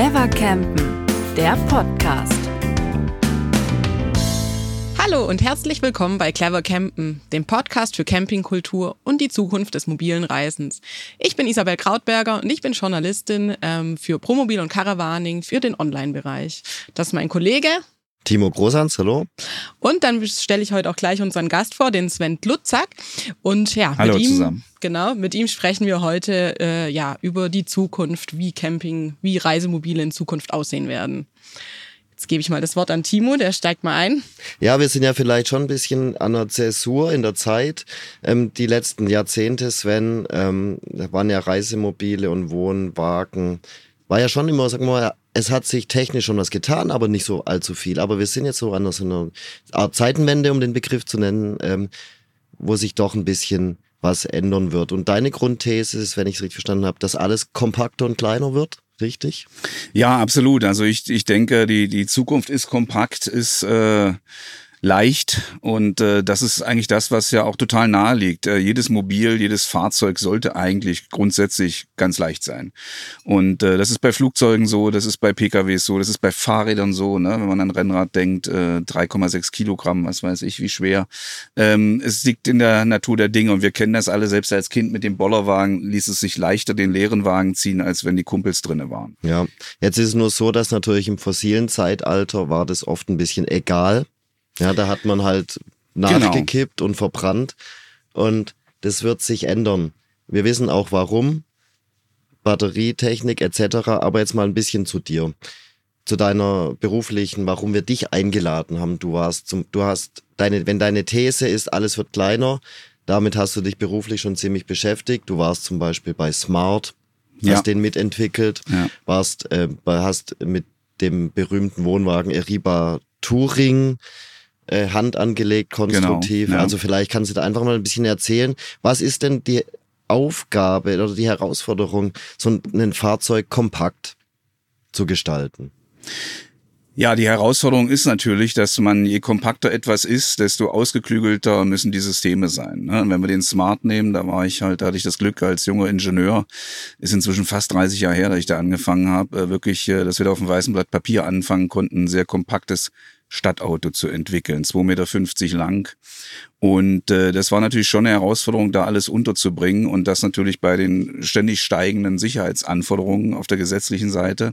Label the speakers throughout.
Speaker 1: Clever Campen, der Podcast.
Speaker 2: Hallo und herzlich willkommen bei Clever Campen, dem Podcast für Campingkultur und die Zukunft des mobilen Reisens. Ich bin Isabel Krautberger und ich bin Journalistin ähm, für Promobil und Caravaning für den Online-Bereich. Das ist mein Kollege
Speaker 3: Timo Großhans, hallo.
Speaker 2: Und dann stelle ich heute auch gleich unseren Gast vor, den Sven Lutzak. Und ja,
Speaker 3: hallo
Speaker 2: mit ihm,
Speaker 3: zusammen.
Speaker 2: genau, mit ihm sprechen wir heute äh, ja über die Zukunft, wie Camping, wie Reisemobile in Zukunft aussehen werden. Jetzt gebe ich mal das Wort an Timo, der steigt mal ein.
Speaker 3: Ja, wir sind ja vielleicht schon ein bisschen an der Zäsur in der Zeit. Ähm, die letzten Jahrzehnte, Sven, ähm, da waren ja Reisemobile und Wohnwagen. War ja schon immer, sagen wir mal, es hat sich technisch schon was getan, aber nicht so allzu viel. Aber wir sind jetzt so an so einer Art Zeitenwende, um den Begriff zu nennen, ähm, wo sich doch ein bisschen was ändern wird. Und deine Grundthese ist, wenn ich es richtig verstanden habe, dass alles kompakter und kleiner wird? Richtig?
Speaker 4: Ja, absolut. Also ich, ich denke, die, die Zukunft ist kompakt, ist äh, leicht und äh, das ist eigentlich das, was ja auch total nahe liegt. Äh, jedes Mobil, jedes Fahrzeug sollte eigentlich grundsätzlich ganz leicht sein. Und äh, das ist bei Flugzeugen so, das ist bei PKWs so, das ist bei Fahrrädern so, ne? wenn man an Rennrad denkt, äh, 3,6 Kilogramm, was weiß ich, wie schwer. Ähm, es liegt in der Natur der Dinge und wir kennen das alle, selbst als Kind mit dem Bollerwagen ließ es sich leichter den leeren Wagen ziehen, als wenn die Kumpels drinne waren.
Speaker 3: Ja, jetzt ist es nur so, dass natürlich im fossilen Zeitalter war das oft ein bisschen egal, ja, da hat man halt nachgekippt genau. und verbrannt. Und das wird sich ändern. Wir wissen auch warum. Batterietechnik etc. Aber jetzt mal ein bisschen zu dir. Zu deiner beruflichen, warum wir dich eingeladen haben. Du warst zum, du hast deine, wenn deine These ist, alles wird kleiner, damit hast du dich beruflich schon ziemlich beschäftigt. Du warst zum Beispiel bei Smart, hast ja. den mitentwickelt, ja. warst, äh, hast mit dem berühmten Wohnwagen Eriba Touring äh, Hand angelegt, konstruktiv. Genau, ja. Also vielleicht kannst du da einfach mal ein bisschen erzählen, was ist denn die Aufgabe oder die Herausforderung, so ein Fahrzeug kompakt zu gestalten?
Speaker 4: Ja, die Herausforderung ist natürlich, dass man, je kompakter etwas ist, desto ausgeklügelter müssen die Systeme sein. Ne? wenn wir den Smart nehmen, da war ich halt, da hatte ich das Glück als junger Ingenieur, ist inzwischen fast 30 Jahre her, dass ich da angefangen habe, äh, wirklich, äh, dass wir da auf dem weißen Blatt Papier anfangen konnten, ein sehr kompaktes Stadtauto zu entwickeln, 2,50 Meter lang. Und äh, das war natürlich schon eine Herausforderung, da alles unterzubringen und das natürlich bei den ständig steigenden Sicherheitsanforderungen auf der gesetzlichen Seite.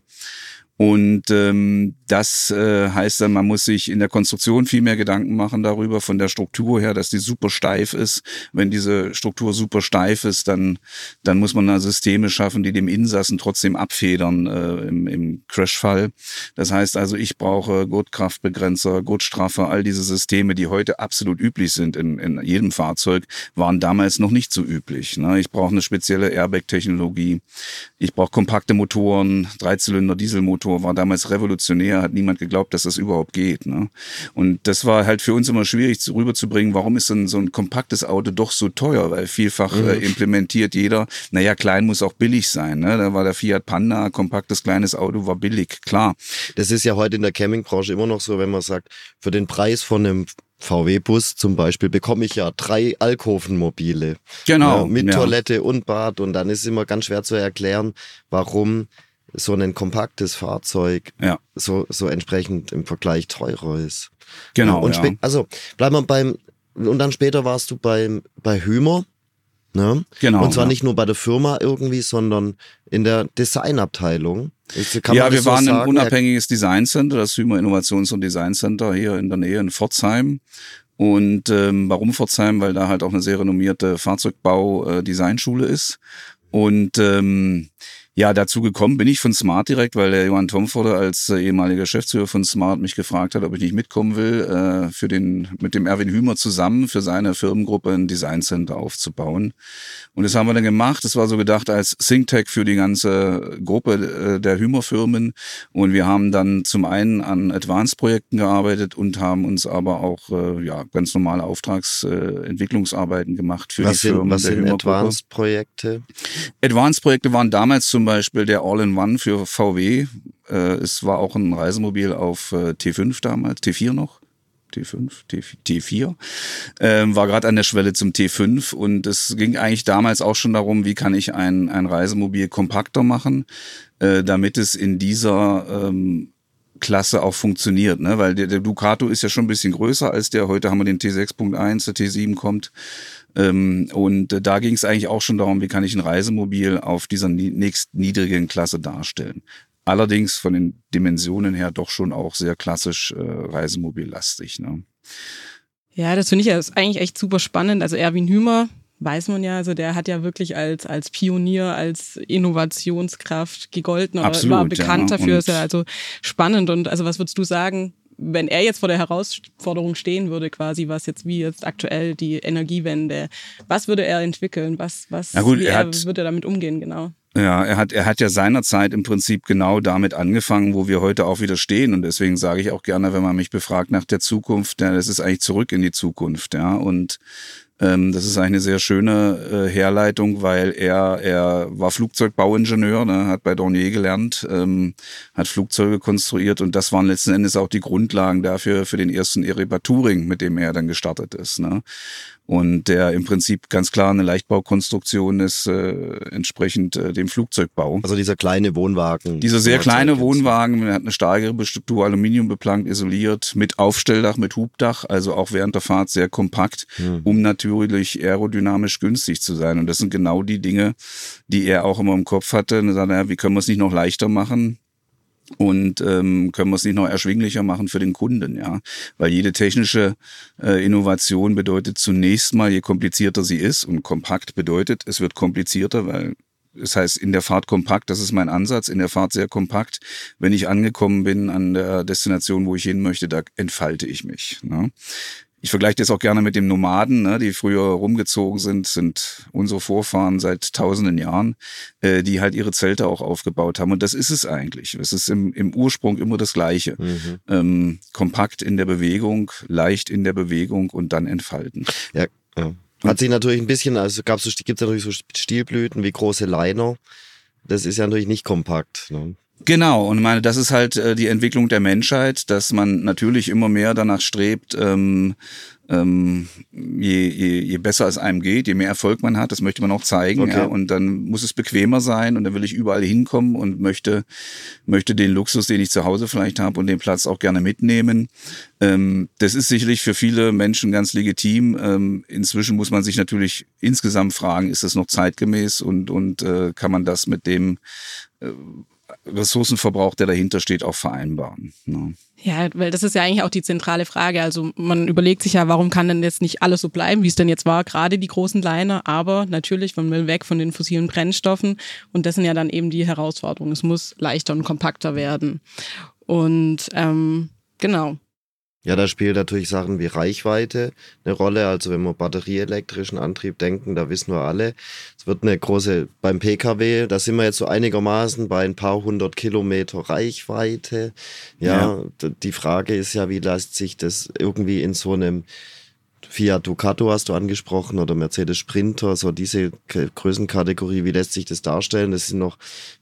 Speaker 4: Und ähm, das äh, heißt dann, man muss sich in der Konstruktion viel mehr Gedanken machen darüber, von der Struktur her, dass die super steif ist. Wenn diese Struktur super steif ist, dann, dann muss man da Systeme schaffen, die dem Insassen trotzdem abfedern äh, im, im Crashfall. Das heißt also, ich brauche Gurtkraftbegrenzer, Gurtstraffer, all diese Systeme, die heute absolut üblich sind in, in jedem Fahrzeug, waren damals noch nicht so üblich. Ne? Ich brauche eine spezielle Airbag-Technologie. Ich brauche kompakte Motoren, Dreizylinder Dieselmotoren Motor war damals revolutionär, hat niemand geglaubt, dass das überhaupt geht. Ne? Und das war halt für uns immer schwierig rüberzubringen, warum ist denn so ein kompaktes Auto doch so teuer? Weil vielfach mhm. äh, implementiert jeder, naja, klein muss auch billig sein. Ne? Da war der Fiat Panda, kompaktes kleines Auto, war billig, klar.
Speaker 3: Das ist ja heute in der Campingbranche immer noch so, wenn man sagt, für den Preis von einem VW-Bus zum Beispiel bekomme ich ja drei Alkovenmobile.
Speaker 4: Genau.
Speaker 3: Ja, mit ja. Toilette und Bad. Und dann ist es immer ganz schwer zu erklären, warum so ein kompaktes Fahrzeug ja. so, so entsprechend im Vergleich teurer ist.
Speaker 4: Genau.
Speaker 3: Und
Speaker 4: ja.
Speaker 3: also bleiben wir beim, und dann später warst du beim, bei Hümer. Ne?
Speaker 4: Genau.
Speaker 3: Und zwar ja. nicht nur bei der Firma irgendwie, sondern in der Designabteilung.
Speaker 4: ja, wir so waren sagen? ein unabhängiges Designcenter, das Hümer Innovations- und Designcenter hier in der Nähe in Pforzheim. Und ähm, warum Pforzheim? Weil da halt auch eine sehr renommierte Fahrzeugbau-Designschule äh, ist. Und ähm, ja, dazu gekommen bin ich von Smart direkt, weil der Johann Tomforde als äh, ehemaliger Geschäftsführer von Smart mich gefragt hat, ob ich nicht mitkommen will, äh, für den, mit dem Erwin Hümer zusammen für seine Firmengruppe ein Design Center aufzubauen. Und das haben wir dann gemacht. Das war so gedacht als ThinkTech für die ganze Gruppe äh, der Hümer-Firmen. Und wir haben dann zum einen an Advanced-Projekten gearbeitet und haben uns aber auch äh, ja, ganz normale Auftragsentwicklungsarbeiten äh, gemacht für
Speaker 3: was
Speaker 4: die Firmen.
Speaker 3: was sind Advanced-Projekte?
Speaker 4: Advanced-Projekte waren damals zum Beispiel der All-in-One für VW. Äh, es war auch ein Reisemobil auf äh, T5 damals, T4 noch. T5, T4, ähm, war gerade an der Schwelle zum T5 und es ging eigentlich damals auch schon darum, wie kann ich ein, ein Reisemobil kompakter machen, äh, damit es in dieser ähm, Klasse auch funktioniert, ne? weil der, der Ducato ist ja schon ein bisschen größer als der. Heute haben wir den T6.1, der T7 kommt. Ähm, und äh, da ging es eigentlich auch schon darum, wie kann ich ein Reisemobil auf dieser nächst niedrigen Klasse darstellen. Allerdings von den Dimensionen her doch schon auch sehr klassisch äh, Reisemobillastig. Ne?
Speaker 2: Ja, das finde ich ja eigentlich echt super spannend. Also Erwin Hümer, weiß man ja, also der hat ja wirklich als, als Pionier, als Innovationskraft gegolten oder Absolut, war bekannt ja. dafür. ist ja also spannend. Und also was würdest du sagen, wenn er jetzt vor der Herausforderung stehen würde, quasi, was jetzt wie jetzt aktuell die Energiewende, was würde er entwickeln? Was, was
Speaker 4: ja gut, er, er
Speaker 2: hat, würde er damit umgehen, genau?
Speaker 4: Ja, er hat, er hat ja seinerzeit im Prinzip genau damit angefangen, wo wir heute auch wieder stehen. Und deswegen sage ich auch gerne, wenn man mich befragt nach der Zukunft, ja, das ist eigentlich zurück in die Zukunft, ja. Und ähm, das ist eine sehr schöne äh, Herleitung, weil er, er war Flugzeugbauingenieur, ne, hat bei Dornier gelernt, ähm, hat Flugzeuge konstruiert und das waren letzten Endes auch die Grundlagen dafür für den ersten Erebat Touring, mit dem er dann gestartet ist. Ne und der im Prinzip ganz klar eine Leichtbaukonstruktion ist, äh, entsprechend äh, dem Flugzeugbau.
Speaker 3: Also dieser kleine Wohnwagen.
Speaker 4: Dieser sehr kleine Wohnwagen, der hat eine starke Struktur, Aluminium beplankt, isoliert, mit Aufstelldach, mit Hubdach, also auch während der Fahrt sehr kompakt, hm. um natürlich aerodynamisch günstig zu sein. Und das sind genau die Dinge, die er auch immer im Kopf hatte. Und er sagte, ja, wie können wir es nicht noch leichter machen? Und ähm, können wir es nicht noch erschwinglicher machen für den Kunden, ja, weil jede technische äh, Innovation bedeutet zunächst mal, je komplizierter sie ist und kompakt bedeutet, es wird komplizierter, weil das heißt, in der Fahrt kompakt, das ist mein Ansatz, in der Fahrt sehr kompakt. Wenn ich angekommen bin an der Destination, wo ich hin möchte, da entfalte ich mich. Ne? Ich vergleiche das auch gerne mit dem Nomaden, ne, die früher rumgezogen sind, sind unsere Vorfahren seit tausenden Jahren, äh, die halt ihre Zelte auch aufgebaut haben. Und das ist es eigentlich. Es ist im, im Ursprung immer das Gleiche. Mhm. Ähm, kompakt in der Bewegung, leicht in der Bewegung und dann entfalten.
Speaker 3: Ja, ja. Hat sich natürlich ein bisschen, also gab's so, gibt's natürlich so Stilblüten wie große Liner. Das ist ja natürlich nicht kompakt. Ne?
Speaker 4: Genau, und meine, das ist halt äh, die Entwicklung der Menschheit, dass man natürlich immer mehr danach strebt, ähm, ähm, je, je, je besser es einem geht, je mehr Erfolg man hat, das möchte man auch zeigen. Okay. Ja, und dann muss es bequemer sein und dann will ich überall hinkommen und möchte, möchte den Luxus, den ich zu Hause vielleicht habe und den Platz auch gerne mitnehmen. Ähm, das ist sicherlich für viele Menschen ganz legitim. Ähm, inzwischen muss man sich natürlich insgesamt fragen, ist das noch zeitgemäß und, und äh, kann man das mit dem äh, Ressourcenverbrauch, der dahinter steht, auch vereinbaren. Ne?
Speaker 2: Ja, weil das ist ja eigentlich auch die zentrale Frage. Also man überlegt sich ja, warum kann denn jetzt nicht alles so bleiben, wie es denn jetzt war, gerade die großen Liner, aber natürlich, man will weg von den fossilen Brennstoffen und das sind ja dann eben die Herausforderungen. Es muss leichter und kompakter werden. Und ähm, genau.
Speaker 3: Ja, da spielen natürlich Sachen wie Reichweite eine Rolle. Also wenn wir batterieelektrischen Antrieb denken, da wissen wir alle, es wird eine große, beim Pkw, da sind wir jetzt so einigermaßen bei ein paar hundert Kilometer Reichweite. Ja, ja. die Frage ist ja, wie lässt sich das irgendwie in so einem Fiat Ducato hast du angesprochen oder Mercedes Sprinter, so diese Größenkategorie, wie lässt sich das darstellen? Das sind noch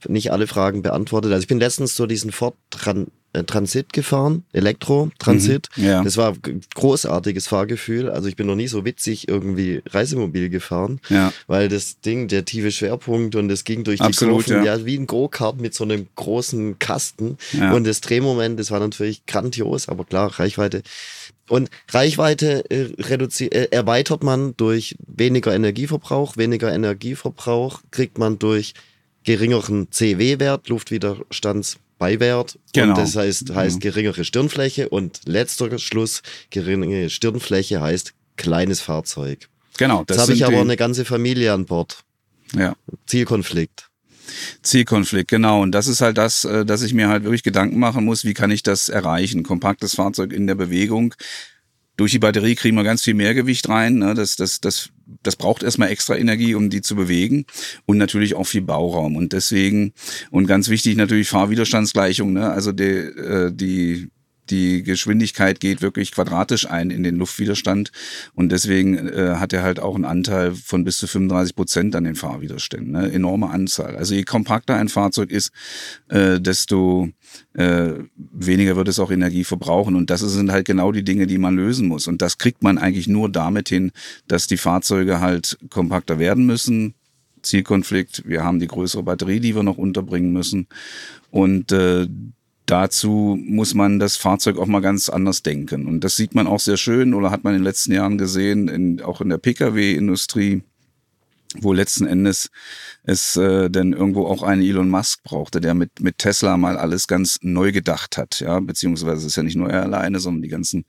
Speaker 3: nicht alle Fragen beantwortet. Also ich bin letztens so diesen Ford äh, Transit gefahren, Elektro-Transit. Mhm, ja. Das war ein großartiges Fahrgefühl. Also ich bin noch nie so witzig irgendwie Reisemobil gefahren, ja. weil das Ding, der tiefe Schwerpunkt und es ging durch die Absolut, Kurven, ja. ja. wie ein Go-Kart mit so einem großen Kasten. Ja. Und das Drehmoment, das war natürlich grandios, aber klar, Reichweite. Und Reichweite äh, äh, erweitert man durch weniger Energieverbrauch. Weniger Energieverbrauch kriegt man durch geringeren CW-Wert, Luftwiderstands Beiwert. Genau. Und das heißt, heißt geringere Stirnfläche und letzter Schluss, geringe Stirnfläche heißt kleines Fahrzeug.
Speaker 4: Genau.
Speaker 3: Das Jetzt habe ich aber eine ganze Familie an Bord.
Speaker 4: Ja.
Speaker 3: Zielkonflikt.
Speaker 4: Zielkonflikt, genau. Und das ist halt das, äh, dass ich mir halt wirklich Gedanken machen muss, wie kann ich das erreichen? Kompaktes Fahrzeug in der Bewegung. Durch die Batterie kriegen wir ganz viel mehr Gewicht rein. Ne? Das, das, das das braucht erstmal extra Energie, um die zu bewegen und natürlich auch viel Bauraum. Und deswegen, und ganz wichtig natürlich Fahrwiderstandsgleichung, ne? also die, äh, die die Geschwindigkeit geht wirklich quadratisch ein in den Luftwiderstand und deswegen äh, hat er halt auch einen Anteil von bis zu 35 Prozent an den Fahrwiderständen. Ne? Enorme Anzahl. Also je kompakter ein Fahrzeug ist, äh, desto äh, weniger wird es auch Energie verbrauchen. Und das sind halt genau die Dinge, die man lösen muss. Und das kriegt man eigentlich nur damit hin, dass die Fahrzeuge halt kompakter werden müssen. Zielkonflikt, wir haben die größere Batterie, die wir noch unterbringen müssen. Und äh, dazu muss man das Fahrzeug auch mal ganz anders denken. Und das sieht man auch sehr schön oder hat man in den letzten Jahren gesehen, in, auch in der Pkw-Industrie, wo letzten Endes es äh, denn irgendwo auch einen Elon Musk brauchte, der mit, mit Tesla mal alles ganz neu gedacht hat. Ja, beziehungsweise ist ja nicht nur er alleine, sondern die ganzen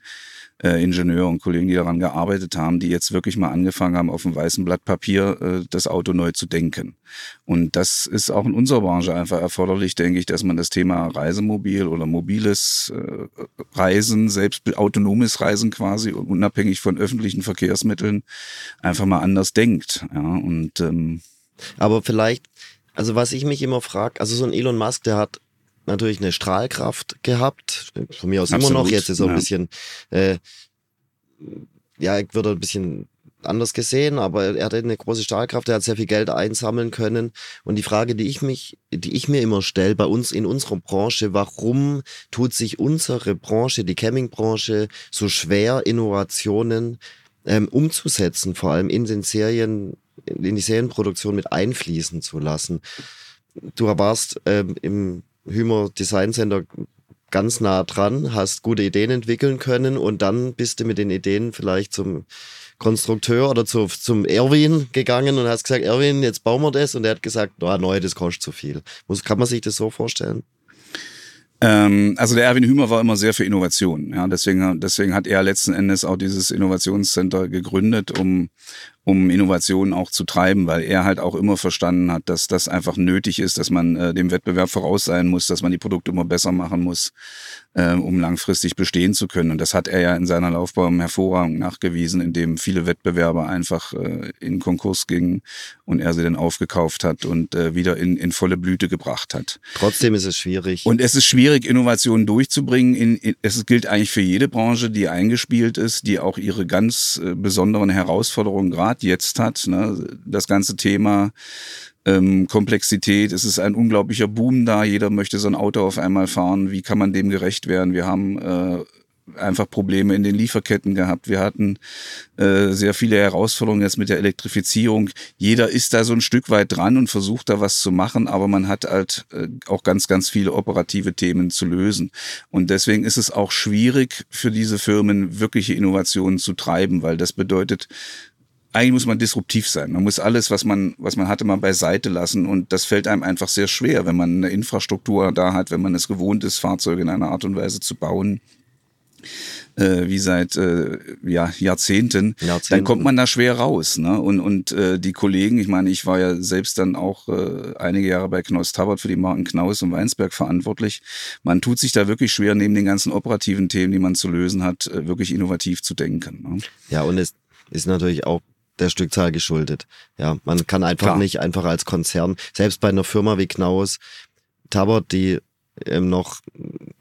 Speaker 4: äh, Ingenieure und Kollegen, die daran gearbeitet haben, die jetzt wirklich mal angefangen haben, auf dem weißen Blatt Papier äh, das Auto neu zu denken. Und das ist auch in unserer Branche einfach erforderlich, denke ich, dass man das Thema Reisemobil oder mobiles äh, Reisen, selbst autonomes Reisen quasi, unabhängig von öffentlichen Verkehrsmitteln, einfach mal anders denkt. Ja, und ähm,
Speaker 3: aber vielleicht, also was ich mich immer frage, also so ein Elon Musk, der hat natürlich eine Strahlkraft gehabt. Von mir aus Absolut, immer noch. Jetzt ist er ja. ein bisschen, äh, ja, ich würde ein bisschen anders gesehen, aber er hatte eine große Strahlkraft, er hat sehr viel Geld einsammeln können. Und die Frage, die ich mich, die ich mir immer stelle, bei uns in unserer Branche, warum tut sich unsere Branche, die Campingbranche, so schwer, Innovationen ähm, umzusetzen, vor allem in den Serien, in die Serienproduktion mit einfließen zu lassen? Du warst ähm, im Hümer Design Center ganz nah dran, hast gute Ideen entwickeln können und dann bist du mit den Ideen vielleicht zum Konstrukteur oder zu, zum Erwin gegangen und hast gesagt, Erwin, jetzt bauen wir das und er hat gesagt, oh, neu, das kostet zu viel. Muss, kann man sich das so vorstellen?
Speaker 4: Ähm, also der Erwin Hümer war immer sehr für Innovation. Ja, deswegen, deswegen hat er letzten Endes auch dieses Innovationscenter gegründet, um, um Innovationen auch zu treiben, weil er halt auch immer verstanden hat, dass das einfach nötig ist, dass man äh, dem Wettbewerb voraus sein muss, dass man die Produkte immer besser machen muss, äh, um langfristig bestehen zu können. Und das hat er ja in seiner Laufbahn hervorragend nachgewiesen, indem viele Wettbewerber einfach äh, in Konkurs gingen und er sie dann aufgekauft hat und äh, wieder in, in volle Blüte gebracht hat.
Speaker 3: Trotzdem ist es schwierig.
Speaker 4: Und es ist schwierig, Innovationen durchzubringen. In, in, es gilt eigentlich für jede Branche, die eingespielt ist, die auch ihre ganz äh, besonderen Herausforderungen gerade Grad jetzt hat. Ne? Das ganze Thema ähm, Komplexität, es ist ein unglaublicher Boom da. Jeder möchte so ein Auto auf einmal fahren. Wie kann man dem gerecht werden? Wir haben äh, einfach Probleme in den Lieferketten gehabt. Wir hatten äh, sehr viele Herausforderungen jetzt mit der Elektrifizierung. Jeder ist da so ein Stück weit dran und versucht da was zu machen, aber man hat halt äh, auch ganz, ganz viele operative Themen zu lösen. Und deswegen ist es auch schwierig für diese Firmen, wirkliche Innovationen zu treiben, weil das bedeutet, eigentlich muss man disruptiv sein. Man muss alles, was man, was man hatte, mal beiseite lassen. Und das fällt einem einfach sehr schwer, wenn man eine Infrastruktur da hat, wenn man es gewohnt ist, Fahrzeuge in einer Art und Weise zu bauen, äh, wie seit äh, ja, Jahrzehnten, Jahrzehnten, dann kommt man da schwer raus. Ne? Und, und äh, die Kollegen, ich meine, ich war ja selbst dann auch äh, einige Jahre bei Knaus Tabbert für die Marken Knaus und Weinsberg verantwortlich. Man tut sich da wirklich schwer, neben den ganzen operativen Themen, die man zu lösen hat, äh, wirklich innovativ zu denken. Ne?
Speaker 3: Ja, und es ist natürlich auch der Stückzahl geschuldet. Ja, man kann einfach Klar. nicht einfach als Konzern, selbst bei einer Firma wie Knaus, Tabot, die ähm, noch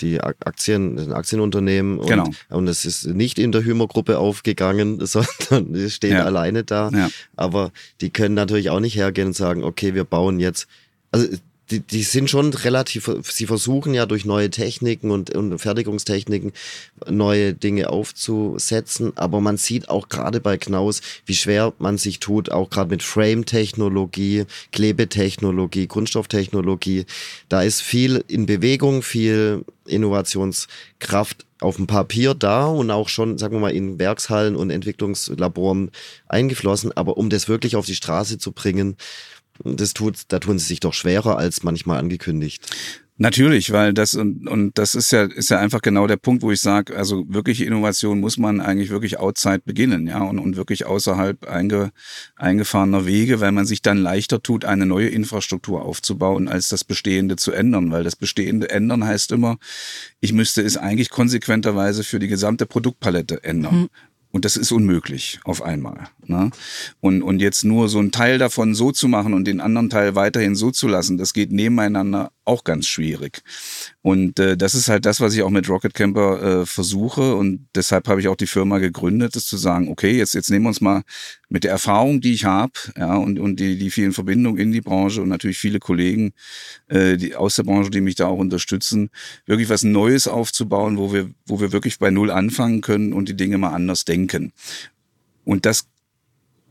Speaker 3: die Aktien, ein Aktienunternehmen und, genau. und es ist nicht in der Hümer-Gruppe aufgegangen, sondern die stehen ja. alleine da. Ja. Aber die können natürlich auch nicht hergehen und sagen, okay, wir bauen jetzt, also die, die sind schon relativ, sie versuchen ja durch neue Techniken und, und Fertigungstechniken neue Dinge aufzusetzen, aber man sieht auch gerade bei Knaus, wie schwer man sich tut, auch gerade mit Frame-Technologie, Klebetechnologie, Kunststofftechnologie. Da ist viel in Bewegung, viel Innovationskraft auf dem Papier da und auch schon, sagen wir mal, in Werkshallen und Entwicklungslaboren eingeflossen, aber um das wirklich auf die Straße zu bringen, das tut, da tun sie sich doch schwerer als manchmal angekündigt.
Speaker 4: Natürlich, weil das und, und das ist ja ist ja einfach genau der Punkt, wo ich sage, also wirkliche Innovation muss man eigentlich wirklich outside beginnen, ja, und, und wirklich außerhalb einge, eingefahrener Wege, weil man sich dann leichter tut, eine neue Infrastruktur aufzubauen, als das Bestehende zu ändern, weil das Bestehende ändern heißt immer, ich müsste es eigentlich konsequenterweise für die gesamte Produktpalette ändern. Mhm. Und das ist unmöglich auf einmal. Ne? Und, und jetzt nur so einen Teil davon so zu machen und den anderen Teil weiterhin so zu lassen, das geht nebeneinander auch ganz schwierig. Und äh, das ist halt das, was ich auch mit Rocket Camper äh, versuche. Und deshalb habe ich auch die Firma gegründet, ist zu sagen, okay, jetzt, jetzt nehmen wir uns mal mit der Erfahrung, die ich habe, ja, und, und die, die vielen Verbindungen in die Branche und natürlich viele Kollegen äh, die, aus der Branche, die mich da auch unterstützen, wirklich was Neues aufzubauen, wo wir, wo wir wirklich bei Null anfangen können und die Dinge mal anders denken. Und das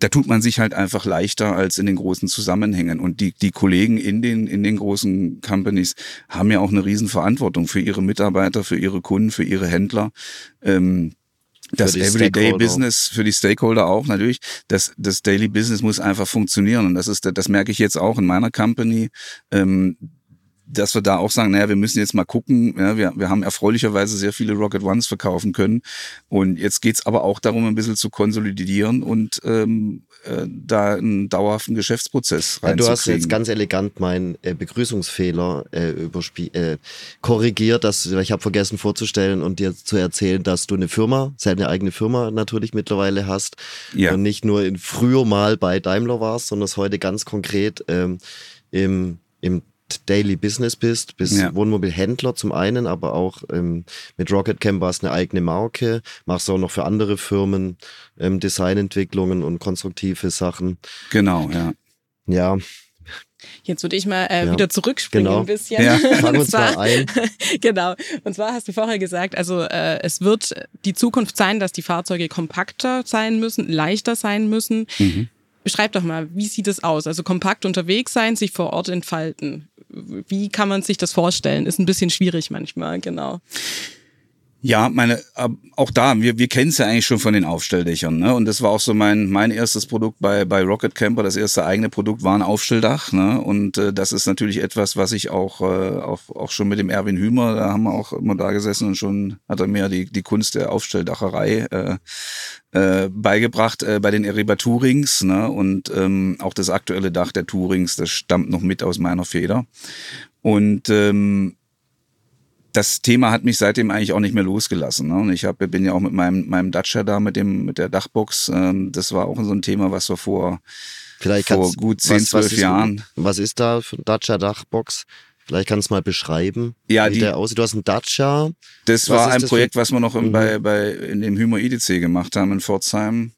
Speaker 4: da tut man sich halt einfach leichter als in den großen Zusammenhängen. Und die, die Kollegen in den, in den großen Companies haben ja auch eine Riesenverantwortung für ihre Mitarbeiter, für ihre Kunden, für ihre Händler. Ähm, das Everyday Business für die Stakeholder auch natürlich. Das, das Daily Business muss einfach funktionieren und das ist, das merke ich jetzt auch in meiner Company. Ähm, dass wir da auch sagen, naja, wir müssen jetzt mal gucken. Ja, wir, wir haben erfreulicherweise sehr viele Rocket Ones verkaufen können. Und jetzt geht's aber auch darum, ein bisschen zu konsolidieren und ähm, äh, da einen dauerhaften Geschäftsprozess reinzukriegen.
Speaker 3: Ja, du hast jetzt ganz elegant meinen äh, Begrüßungsfehler äh, äh, korrigiert. Dass, ich habe vergessen vorzustellen und dir zu erzählen, dass du eine Firma, seine eigene Firma natürlich mittlerweile hast. Ja. Und nicht nur in früher mal bei Daimler warst, sondern es heute ganz konkret ähm, im, im Daily Business bist, bist ja. Wohnmobilhändler zum einen, aber auch ähm, mit Rocket Camp war es eine eigene Marke, machst auch noch für andere Firmen ähm, Designentwicklungen und konstruktive Sachen.
Speaker 4: Genau, ja.
Speaker 3: Ja,
Speaker 2: Jetzt würde ich mal äh, ja, wieder zurückspringen
Speaker 3: genau.
Speaker 2: ein bisschen.
Speaker 3: Ja, fangen uns zwar, mal ein.
Speaker 2: genau. Und zwar hast du vorher gesagt, also äh, es wird die Zukunft sein, dass die Fahrzeuge kompakter sein müssen, leichter sein müssen. Mhm. Beschreib doch mal, wie sieht es aus? Also kompakt unterwegs sein, sich vor Ort entfalten. Wie kann man sich das vorstellen? Ist ein bisschen schwierig manchmal, genau.
Speaker 4: Ja, meine, auch da, wir, wir kennen es ja eigentlich schon von den Aufstelldächern. Ne? Und das war auch so mein, mein erstes Produkt bei, bei Rocket Camper. Das erste eigene Produkt war ein Aufstelldach. Ne? Und äh, das ist natürlich etwas, was ich auch, äh, auch, auch schon mit dem Erwin Hümer, da haben wir auch immer da gesessen und schon hat er mir die, die Kunst der Aufstelldacherei äh, äh, beigebracht äh, bei den Eriba Tourings. Ne? Und ähm, auch das aktuelle Dach der Tourings, das stammt noch mit aus meiner Feder. Und ähm, das Thema hat mich seitdem eigentlich auch nicht mehr losgelassen. Ne? Und ich hab, bin ja auch mit meinem, meinem Dacia da, mit dem, mit der Dachbox. Ähm, das war auch so ein Thema, was wir vor,
Speaker 3: Vielleicht
Speaker 4: vor gut zehn, zwölf Jahren.
Speaker 3: Was ist da für ein Dacia Dachbox? Vielleicht kannst du mal beschreiben,
Speaker 4: ja,
Speaker 3: wie
Speaker 4: die,
Speaker 3: der aussieht. Du hast einen Dacia.
Speaker 4: Das was war ein das Projekt, was wir noch in, mhm. bei, bei, in dem Hymer IDC gemacht haben in Pforzheim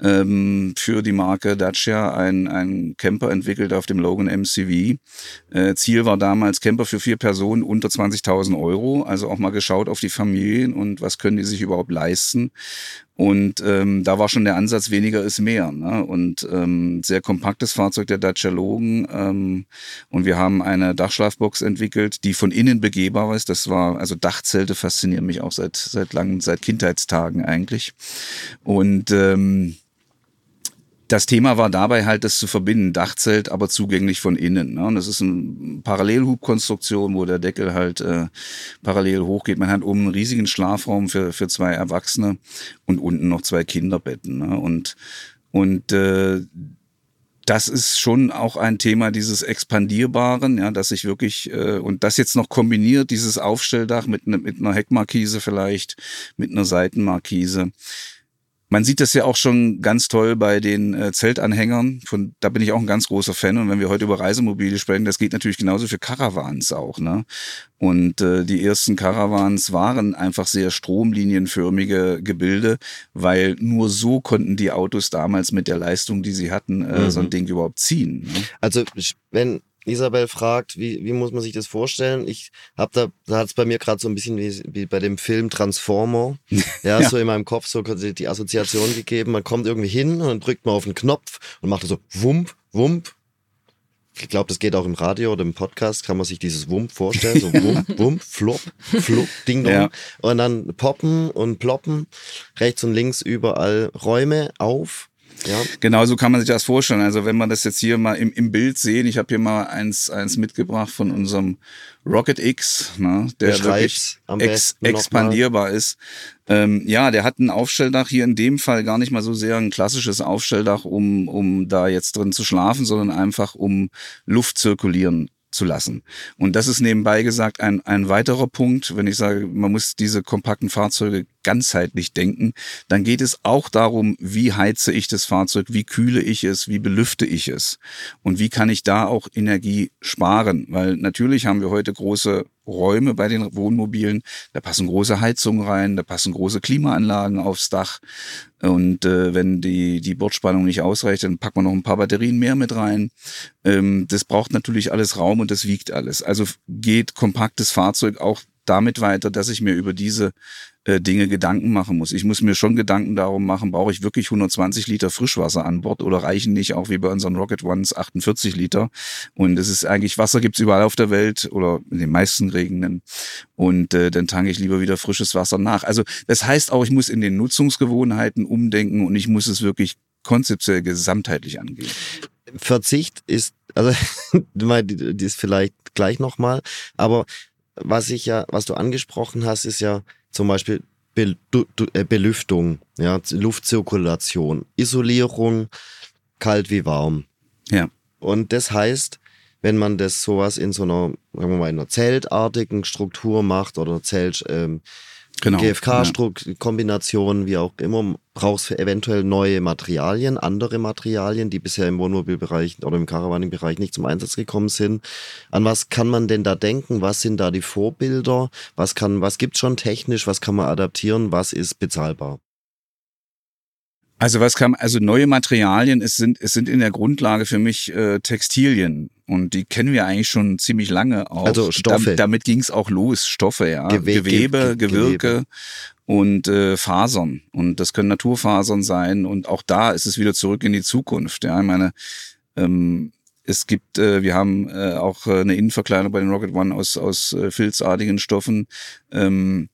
Speaker 4: ähm, für die Marke Dacia ein, ein Camper entwickelt auf dem Logan MCV. Äh, Ziel war damals Camper für vier Personen unter 20.000 Euro. Also auch mal geschaut auf die Familien und was können die sich überhaupt leisten. Und ähm, da war schon der Ansatz, weniger ist mehr. Ne? Und ähm, sehr kompaktes Fahrzeug der Dacia Logan. Ähm, und wir haben eine Dachschlafbox entwickelt, die von innen begehbar ist. Das war, also Dachzelte faszinieren mich auch seit, seit langem, seit Kindheitstagen eigentlich. Und ähm, das Thema war dabei halt, das zu verbinden, Dachzelt, aber zugänglich von innen. Ne? Und das ist eine Parallelhubkonstruktion, wo der Deckel halt äh, parallel hochgeht. Man hat oben einen riesigen Schlafraum für, für zwei Erwachsene und unten noch zwei Kinderbetten. Ne? Und, und äh, das ist schon auch ein Thema dieses Expandierbaren, ja, dass ich wirklich, äh, und das jetzt noch kombiniert, dieses Aufstelldach mit, ne, mit einer Heckmarkise vielleicht, mit einer Seitenmarkise man sieht das ja auch schon ganz toll bei den äh, Zeltanhängern. Von, da bin ich auch ein ganz großer Fan. Und wenn wir heute über Reisemobile sprechen, das geht natürlich genauso für Caravans auch. Ne? Und äh, die ersten Caravans waren einfach sehr stromlinienförmige Gebilde, weil nur so konnten die Autos damals mit der Leistung, die sie hatten, äh, mhm. so ein mhm. Ding überhaupt ziehen. Ne?
Speaker 3: Also wenn Isabel fragt, wie, wie muss man sich das vorstellen? Ich habe da, da hat es bei mir gerade so ein bisschen wie, wie bei dem Film Transformer, ja, ja, so in meinem Kopf so die Assoziation gegeben. Man kommt irgendwie hin und dann drückt man auf den Knopf und macht so Wump, Wump. Ich glaube, das geht auch im Radio oder im Podcast, kann man sich dieses Wump vorstellen, so Wump, Wump, Flop, Flop, Ding Dong. Ja. Und dann poppen und ploppen, rechts und links überall Räume auf
Speaker 4: ja. Genau so kann man sich das vorstellen. Also wenn man das jetzt hier mal im, im Bild sehen, ich habe hier mal eins, eins mitgebracht von unserem Rocket X, ne, der wirklich ex expandierbar ist. Ähm, ja, der hat ein Aufstelldach hier in dem Fall gar nicht mal so sehr ein klassisches Aufstelldach, um, um da jetzt drin zu schlafen, sondern einfach um Luft zirkulieren zu lassen. Und das ist nebenbei gesagt ein, ein weiterer Punkt, wenn ich sage, man muss diese kompakten Fahrzeuge ganzheitlich denken, dann geht es auch darum, wie heize ich das Fahrzeug, wie kühle ich es, wie belüfte ich es und wie kann ich da auch Energie sparen, weil natürlich haben wir heute große Räume bei den Wohnmobilen, da passen große Heizungen rein, da passen große Klimaanlagen aufs Dach und äh, wenn die, die Bordspannung nicht ausreicht, dann packt man noch ein paar Batterien mehr mit rein. Ähm, das braucht natürlich alles Raum und das wiegt alles. Also geht kompaktes Fahrzeug auch damit weiter, dass ich mir über diese äh, Dinge Gedanken machen muss. Ich muss mir schon Gedanken darum machen, brauche ich wirklich 120 Liter Frischwasser an Bord oder reichen nicht auch wie bei unseren Rocket Ones 48 Liter? Und es ist eigentlich, Wasser gibt's überall auf der Welt oder in den meisten Regenden. Und äh, dann tanke ich lieber wieder frisches Wasser nach. Also das heißt auch, ich muss in den Nutzungsgewohnheiten umdenken und ich muss es wirklich konzeptuell gesamtheitlich angehen.
Speaker 3: Verzicht ist, also ist vielleicht gleich nochmal, aber was ich ja, was du angesprochen hast, ist ja zum Beispiel Be äh, Belüftung, ja, Luftzirkulation, Isolierung, kalt wie warm.
Speaker 4: Ja.
Speaker 3: Und das heißt, wenn man das sowas in so einer, sagen wir mal, in einer zeltartigen Struktur macht oder Zelt, ähm, genau, GFK-Kombinationen, ja. wie auch immer, brauchst du eventuell neue Materialien, andere Materialien, die bisher im Wohnmobilbereich oder im Caravaning-Bereich nicht zum Einsatz gekommen sind. An was kann man denn da denken? Was sind da die Vorbilder? Was kann, was gibt's schon technisch? Was kann man adaptieren? Was ist bezahlbar?
Speaker 4: Also was kam, also neue Materialien, es sind, es sind in der Grundlage für mich äh, Textilien. Und die kennen wir eigentlich schon ziemlich lange auch.
Speaker 3: Also Stoffe.
Speaker 4: Damit, damit ging es auch los, Stoffe, ja. Gewe Gewebe, Ge Gewirke Gewebe. und äh, Fasern. Und das können Naturfasern sein. Und auch da ist es wieder zurück in die Zukunft. Ja, ich meine, ähm, es gibt, äh, wir haben äh, auch äh, eine Innenverkleidung bei den Rocket One aus, aus äh, filzartigen Stoffen. Ähm,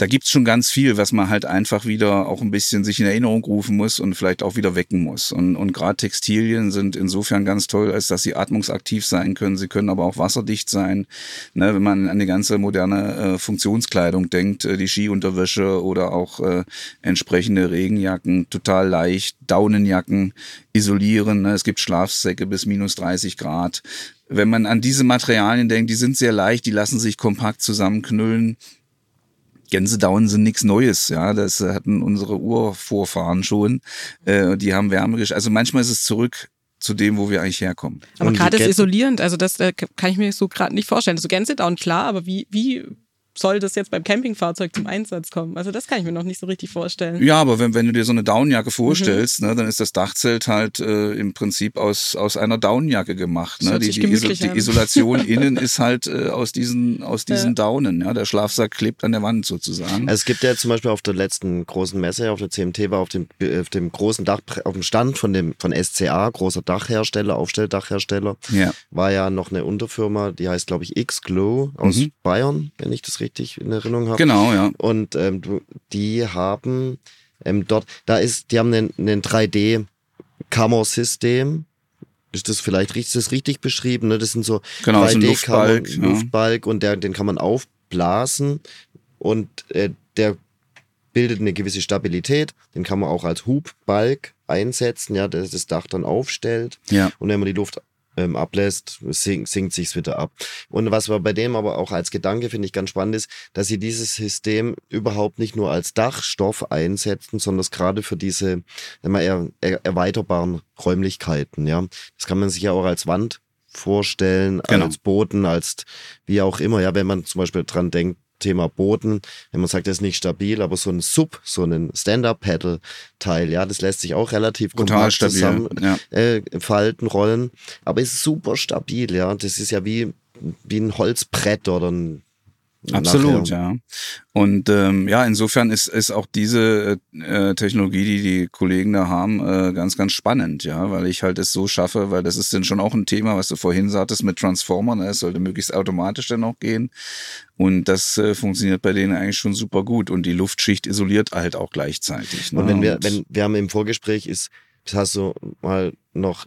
Speaker 4: da gibt's schon ganz viel, was man halt einfach wieder auch ein bisschen sich in Erinnerung rufen muss und vielleicht auch wieder wecken muss. Und, und gerade Textilien sind insofern ganz toll, als dass sie atmungsaktiv sein können. Sie können aber auch wasserdicht sein. Ne, wenn man an die ganze moderne äh, Funktionskleidung denkt, äh, die Skiunterwäsche oder auch äh, entsprechende Regenjacken, total leicht, Daunenjacken isolieren. Ne? Es gibt Schlafsäcke bis minus 30 Grad. Wenn man an diese Materialien denkt, die sind sehr leicht, die lassen sich kompakt zusammenknüllen Gänsedauen sind nichts Neues, ja. Das hatten unsere Urvorfahren schon. Äh, die haben wärmerisch. Also manchmal ist es zurück zu dem, wo wir eigentlich herkommen.
Speaker 2: Aber gerade ist isolierend, also das äh, kann ich mir so gerade nicht vorstellen. So Gänsedauen, klar, aber wie, wie soll das jetzt beim Campingfahrzeug zum Einsatz kommen? Also das kann ich mir noch nicht so richtig vorstellen.
Speaker 4: Ja, aber wenn, wenn du dir so eine Daunenjacke vorstellst, mhm. ne, dann ist das Dachzelt halt äh, im Prinzip aus, aus einer Daunenjacke gemacht. Ne? Die, die, Iso die, Isolation innen ist halt äh, aus diesen, aus diesen ja. Daunen. Ja? Der Schlafsack klebt an der Wand sozusagen.
Speaker 3: Also es gibt ja zum Beispiel auf der letzten großen Messe, auf der CMT, war auf dem, auf dem großen Dach, auf dem Stand von dem von SCA, großer Dachhersteller, Aufstelldachhersteller, ja. war ja noch eine Unterfirma, die heißt, glaube ich, X-Glow aus mhm. Bayern, wenn ich das richtig richtig in Erinnerung habe.
Speaker 4: Genau, ja.
Speaker 3: Und ähm, die haben ähm, dort, da ist, die haben ein, ein 3D-Kammersystem. Ist das vielleicht richtig, ist das richtig beschrieben? Ne? Das sind so
Speaker 4: genau, 3 d Luftbalg,
Speaker 3: ja. Und der, den kann man aufblasen und äh, der bildet eine gewisse Stabilität. Den kann man auch als Hubbalg einsetzen, ja, der das Dach dann aufstellt.
Speaker 4: Ja.
Speaker 3: Und wenn man die Luft ähm, ablässt, sinkt, sinkt sich's wieder ab. Und was bei dem aber auch als Gedanke finde ich ganz spannend ist, dass sie dieses System überhaupt nicht nur als Dachstoff einsetzen, sondern gerade für diese immer eher erweiterbaren Räumlichkeiten. Ja, das kann man sich ja auch als Wand vorstellen, genau. als Boden, als wie auch immer. Ja, wenn man zum Beispiel dran denkt, Thema Boden, wenn man sagt, das ist nicht stabil, aber so ein Sub, so ein Stand-Up-Pedal-Teil, ja, das lässt sich auch relativ
Speaker 4: Total stabil, zusammen
Speaker 3: ja. äh, falten, rollen, aber ist super stabil, ja. Das ist ja wie, wie ein Holzbrett oder ein
Speaker 4: Absolut, ja. Und ähm, ja, insofern ist, ist auch diese äh, Technologie, die die Kollegen da haben, äh, ganz, ganz spannend, ja, weil ich halt es so schaffe, weil das ist dann schon auch ein Thema, was du vorhin sagtest mit Transformer, ne? es sollte möglichst automatisch dann auch gehen. Und das äh, funktioniert bei denen eigentlich schon super gut. Und die Luftschicht isoliert halt auch gleichzeitig.
Speaker 3: Ne? Und wenn wir, wenn wir haben im Vorgespräch ist, das hast du mal noch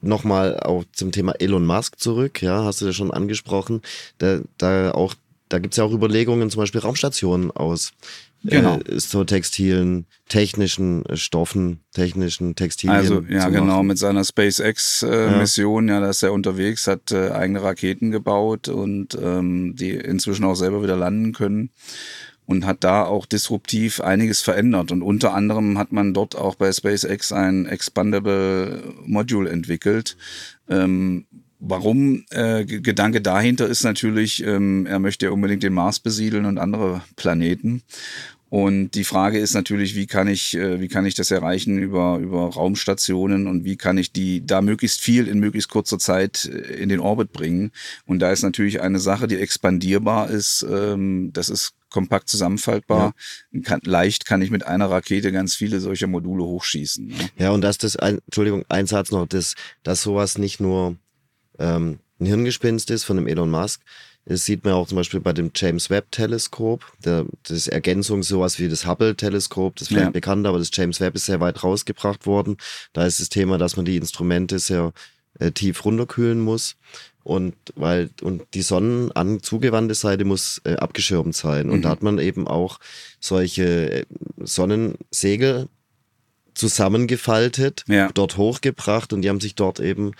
Speaker 3: nochmal auch zum Thema Elon Musk zurück, ja, hast du ja schon angesprochen. Da, da auch, da gibt's ja auch Überlegungen, zum Beispiel Raumstationen aus genau. äh, so textilen, technischen Stoffen, technischen Textilien.
Speaker 4: Also ja, genau, machen. mit seiner SpaceX-Mission, äh, ja. ja, da ist er unterwegs, hat äh, eigene Raketen gebaut und ähm, die inzwischen auch selber wieder landen können und hat da auch disruptiv einiges verändert. Und unter anderem hat man dort auch bei SpaceX ein Expandable Module entwickelt. Ähm, Warum? Äh, Gedanke dahinter ist natürlich, ähm, er möchte ja unbedingt den Mars besiedeln und andere Planeten. Und die Frage ist natürlich, wie kann ich, äh, wie kann ich das erreichen über, über Raumstationen und wie kann ich die da möglichst viel in möglichst kurzer Zeit äh, in den Orbit bringen? Und da ist natürlich eine Sache, die expandierbar ist. Ähm, das ist kompakt zusammenfaltbar. Ja. Kann, leicht kann ich mit einer Rakete ganz viele solcher Module hochschießen. Ne?
Speaker 3: Ja, und dass das, ein, Entschuldigung, ein Satz noch, dass, dass sowas nicht nur ähm, ein Hirngespinst ist von dem Elon Musk, das sieht man auch zum Beispiel bei dem James Webb Teleskop. Der, das ist Ergänzung sowas wie das Hubble Teleskop. Das ist vielleicht ja. bekannt, aber das James Webb ist sehr weit rausgebracht worden. Da ist das Thema, dass man die Instrumente sehr äh, tief runterkühlen muss. Und weil, und die Sonnen zugewandte Seite muss äh, abgeschirmt sein. Und mhm. da hat man eben auch solche äh, Sonnensegel zusammengefaltet, ja. dort hochgebracht und die haben sich dort eben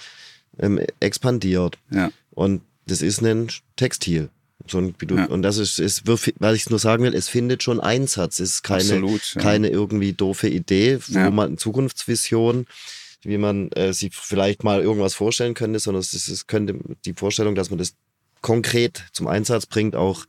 Speaker 3: ähm, expandiert. Ja. Und das ist ein Textil. So ein, ja. Und das ist, ist, weil ich es nur sagen will, es findet schon Einsatz. Es ist keine, Absolut, ja. keine irgendwie doofe Idee, wo ja. man Zukunftsvision, wie man äh, sich vielleicht mal irgendwas vorstellen könnte, sondern es, ist, es könnte die Vorstellung, dass man das konkret zum Einsatz bringt, auch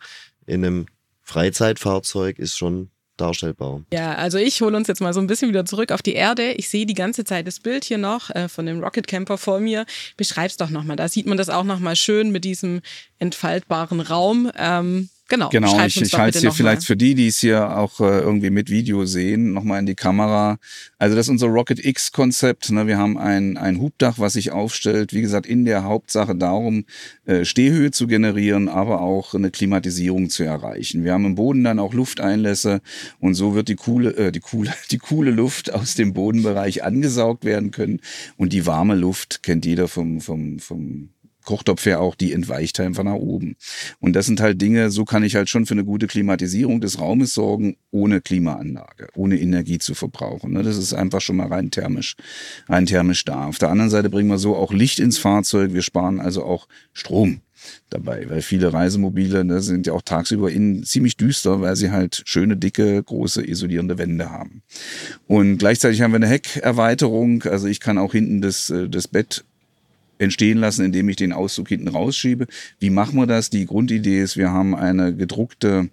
Speaker 3: in einem Freizeitfahrzeug, ist schon darstellbar.
Speaker 2: Ja, also ich hole uns jetzt mal so ein bisschen wieder zurück auf die Erde. Ich sehe die ganze Zeit das Bild hier noch äh, von dem Rocket Camper vor mir. Beschreib's doch nochmal. Da sieht man das auch nochmal schön mit diesem entfaltbaren Raum. Ähm, Genau,
Speaker 4: genau ich, ich halte es hier vielleicht mal. für die, die es hier auch äh, irgendwie mit Video sehen, nochmal in die Kamera. Also das ist unser Rocket X-Konzept. Ne? Wir haben ein, ein Hubdach, was sich aufstellt. Wie gesagt, in der Hauptsache darum, äh, Stehhöhe zu generieren, aber auch eine Klimatisierung zu erreichen. Wir haben im Boden dann auch Lufteinlässe und so wird die coole, äh, die coole, die coole Luft aus dem Bodenbereich angesaugt werden können. Und die warme Luft kennt jeder vom, vom, vom Kochtopf ja auch, die entweicht einfach nach oben. Und das sind halt Dinge, so kann ich halt schon für eine gute Klimatisierung des Raumes sorgen, ohne Klimaanlage, ohne Energie zu verbrauchen. Ne? Das ist einfach schon mal rein thermisch, rein thermisch da. Auf der anderen Seite bringen wir so auch Licht ins Fahrzeug. Wir sparen also auch Strom dabei, weil viele Reisemobile ne, sind ja auch tagsüber innen ziemlich düster, weil sie halt schöne, dicke, große, isolierende Wände haben. Und gleichzeitig haben wir eine Heckerweiterung, also ich kann auch hinten das, äh, das Bett entstehen lassen, indem ich den Auszug hinten rausschiebe. Wie machen wir das? Die Grundidee ist, wir haben eine gedruckte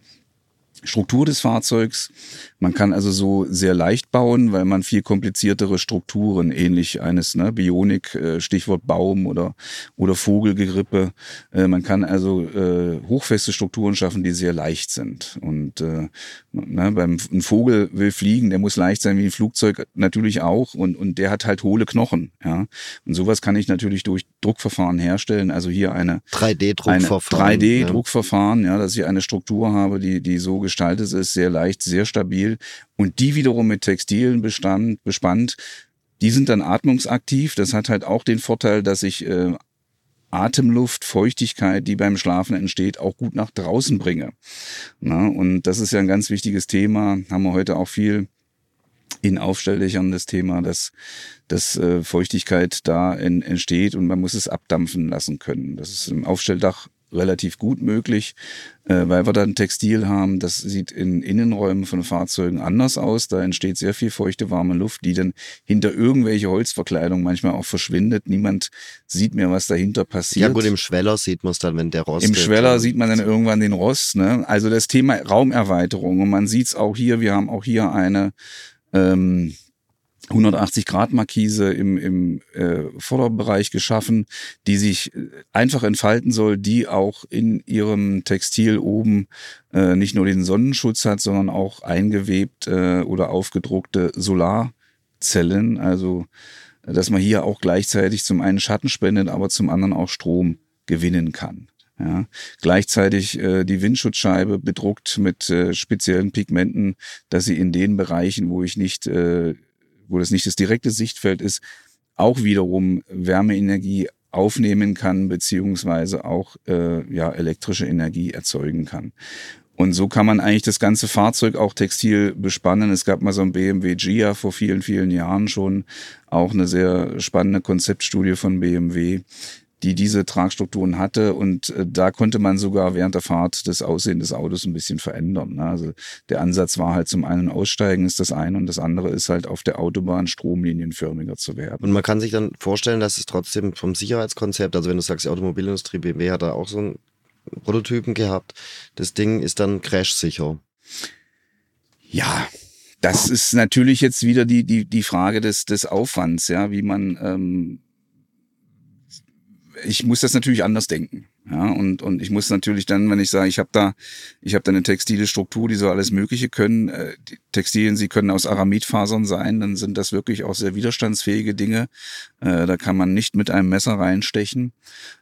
Speaker 4: Struktur des Fahrzeugs. Man kann also so sehr leicht bauen, weil man viel kompliziertere Strukturen, ähnlich eines ne, Bionik, äh, Stichwort Baum oder, oder Vogelgerippe. Äh, man kann also äh, hochfeste Strukturen schaffen, die sehr leicht sind. Und äh, ne, beim ein Vogel will fliegen, der muss leicht sein wie ein Flugzeug natürlich auch. Und, und der hat halt hohle Knochen. Ja? Und sowas kann ich natürlich durch Druckverfahren herstellen. Also hier eine
Speaker 3: 3D-Druckverfahren.
Speaker 4: 3D-Druckverfahren, ja. ja, dass ich eine Struktur habe, die, die so gestaltet ist, sehr leicht, sehr stabil und die wiederum mit Textilien bestand, bespannt. Die sind dann atmungsaktiv. Das hat halt auch den Vorteil, dass ich äh, Atemluft, Feuchtigkeit, die beim Schlafen entsteht, auch gut nach draußen bringe. Na, und das ist ja ein ganz wichtiges Thema. Haben wir heute auch viel in Aufstelldächern das Thema, dass, dass äh, Feuchtigkeit da in, entsteht und man muss es abdampfen lassen können. Das ist im Aufstelldach relativ gut möglich, äh, weil wir dann Textil haben. Das sieht in Innenräumen von Fahrzeugen anders aus. Da entsteht sehr viel feuchte, warme Luft, die dann hinter irgendwelche Holzverkleidung manchmal auch verschwindet. Niemand sieht mehr, was dahinter passiert. Ja
Speaker 3: gut, im Schweller sieht man es dann, wenn der Rost...
Speaker 4: Im Schweller sieht man dann irgendwann den Rost. Ne? Also das Thema Raumerweiterung. Und man sieht es auch hier, wir haben auch hier eine... Ähm, 180 Grad Markise im, im äh, Vorderbereich geschaffen, die sich äh, einfach entfalten soll, die auch in ihrem Textil oben äh, nicht nur den Sonnenschutz hat, sondern auch eingewebt äh, oder aufgedruckte Solarzellen. Also dass man hier auch gleichzeitig zum einen Schatten spendet, aber zum anderen auch Strom gewinnen kann. Ja. Gleichzeitig äh, die Windschutzscheibe bedruckt mit äh, speziellen Pigmenten, dass sie in den Bereichen, wo ich nicht äh, wo das nicht das direkte Sichtfeld ist, auch wiederum Wärmeenergie aufnehmen kann, beziehungsweise auch äh, ja, elektrische Energie erzeugen kann. Und so kann man eigentlich das ganze Fahrzeug auch textil bespannen. Es gab mal so ein BMW Gia vor vielen, vielen Jahren schon, auch eine sehr spannende Konzeptstudie von BMW, die diese Tragstrukturen hatte. Und äh, da konnte man sogar während der Fahrt das Aussehen des Autos ein bisschen verändern. Ne? Also der Ansatz war halt zum einen Aussteigen ist das eine und das andere ist halt auf der Autobahn stromlinienförmiger zu werden.
Speaker 3: Und man kann sich dann vorstellen, dass es trotzdem vom Sicherheitskonzept, also wenn du sagst, die Automobilindustrie BMW hat da auch so einen Prototypen gehabt, das Ding ist dann crashsicher.
Speaker 4: Ja, das ist natürlich jetzt wieder die, die, die Frage des, des Aufwands, ja, wie man ähm, ich muss das natürlich anders denken. Ja, und, und ich muss natürlich dann, wenn ich sage, ich habe da, ich habe da eine textile Struktur, die so alles Mögliche können. Äh, die Textilien, sie können aus Aramidfasern sein, dann sind das wirklich auch sehr widerstandsfähige Dinge. Äh, da kann man nicht mit einem Messer reinstechen.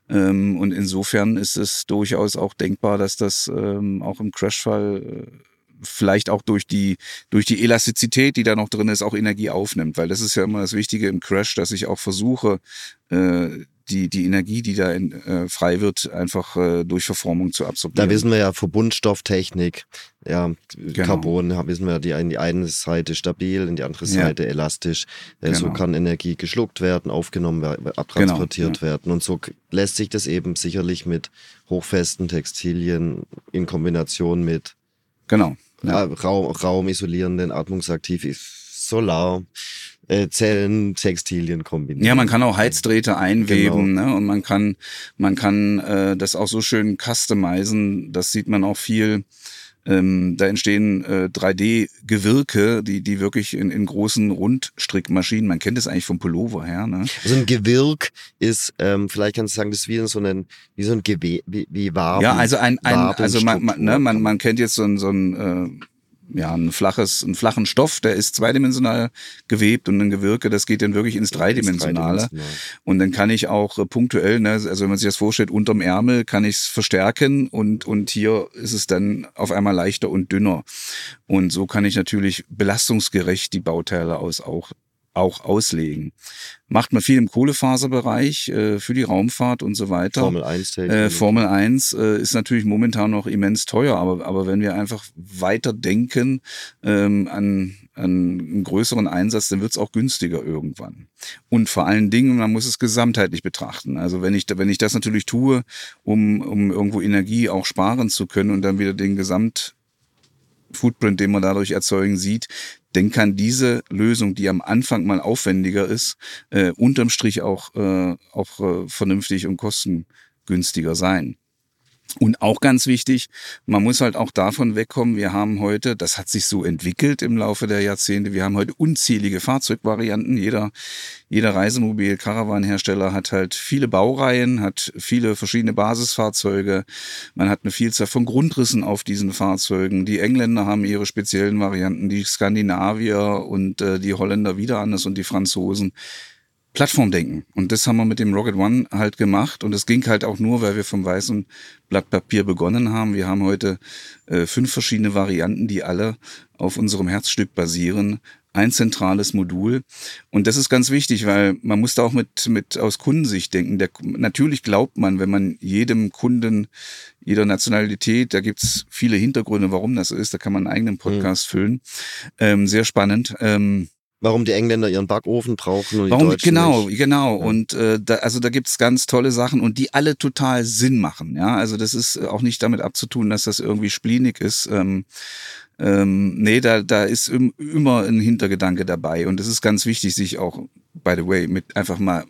Speaker 4: Ähm, und insofern ist es durchaus auch denkbar, dass das ähm, auch im Crashfall äh, vielleicht auch durch die, durch die Elastizität, die da noch drin ist, auch Energie aufnimmt. Weil das ist ja immer das Wichtige im Crash, dass ich auch versuche, äh, die, die Energie, die da in, äh, frei wird, einfach äh, durch Verformung zu absorbieren.
Speaker 3: Da wissen wir ja Verbundstofftechnik, ja, genau. Carbon, wissen wir, die in die eine Seite stabil, in die andere Seite ja. elastisch. Äh, genau. So kann Energie geschluckt werden, aufgenommen werden, abtransportiert genau, ja. werden. Und so lässt sich das eben sicherlich mit hochfesten Textilien in Kombination mit
Speaker 4: genau.
Speaker 3: Ja. Raum, raumisolierenden, atmungsaktiv Solar äh, Zellen, Textilien kombinieren.
Speaker 4: Ja, man kann auch Heizdrähte einweben genau. ne? und man kann, man kann äh, das auch so schön customizen. Das sieht man auch viel. Ähm, da entstehen äh, 3D-Gewirke, die, die wirklich in, in großen Rundstrickmaschinen, man kennt das eigentlich vom Pullover her. Ne?
Speaker 3: Also ein Gewirk ist, ähm, vielleicht kannst du sagen, das ist wie so ein, wie so ein Gewe wie, wie Waben.
Speaker 4: Ja, also ein, ein also man, man, ne, man, man kennt jetzt so ein, so ein äh, ja, ein flaches, einen flachen Stoff, der ist zweidimensional gewebt und ein Gewirke, das geht dann wirklich ins Dreidimensionale. Dreidimensional. Und dann kann ich auch äh, punktuell, ne, also wenn man sich das vorstellt, unterm Ärmel kann ich es verstärken und, und hier ist es dann auf einmal leichter und dünner. Und so kann ich natürlich belastungsgerecht die Bauteile aus auch auch auslegen. Macht man viel im Kohlefaserbereich äh, für die Raumfahrt und so weiter.
Speaker 3: Formel 1.
Speaker 4: Äh, Formel 1 äh, ist natürlich momentan noch immens teuer, aber, aber wenn wir einfach weiter denken ähm, an, an einen größeren Einsatz, dann wird es auch günstiger irgendwann. Und vor allen Dingen, man muss es gesamtheitlich betrachten. Also wenn ich, wenn ich das natürlich tue, um, um irgendwo Energie auch sparen zu können und dann wieder den Gesamt Footprint, den man dadurch erzeugen sieht, dann kann diese Lösung, die am Anfang mal aufwendiger ist, äh, unterm Strich auch, äh, auch äh, vernünftig und kostengünstiger sein. Und auch ganz wichtig, man muss halt auch davon wegkommen, wir haben heute, das hat sich so entwickelt im Laufe der Jahrzehnte, wir haben heute unzählige Fahrzeugvarianten. Jeder, jeder Reisemobil, Caravan-Hersteller hat halt viele Baureihen, hat viele verschiedene Basisfahrzeuge. Man hat eine Vielzahl von Grundrissen auf diesen Fahrzeugen. Die Engländer haben ihre speziellen Varianten, die Skandinavier und äh, die Holländer wieder anders und die Franzosen. Plattformdenken. Und das haben wir mit dem Rocket One halt gemacht. Und es ging halt auch nur, weil wir vom weißen Blatt Papier begonnen haben. Wir haben heute äh, fünf verschiedene Varianten, die alle auf unserem Herzstück basieren. Ein zentrales Modul. Und das ist ganz wichtig, weil man muss da auch mit, mit aus Kundensicht denken. Der, natürlich glaubt man, wenn man jedem Kunden, jeder Nationalität, da gibt's viele Hintergründe, warum das ist, da kann man einen eigenen Podcast mhm. füllen. Ähm, sehr spannend. Ähm,
Speaker 3: warum die Engländer ihren Backofen brauchen und
Speaker 4: warum,
Speaker 3: die Deutschen
Speaker 4: Genau,
Speaker 3: nicht.
Speaker 4: genau. Ja. Und äh, da, also da gibt's ganz tolle Sachen und die alle total Sinn machen. Ja, also das ist auch nicht damit abzutun, dass das irgendwie splinig ist. Ähm, ähm, nee, da, da ist immer ein Hintergedanke dabei und es ist ganz wichtig, sich auch, by the way, mit einfach mal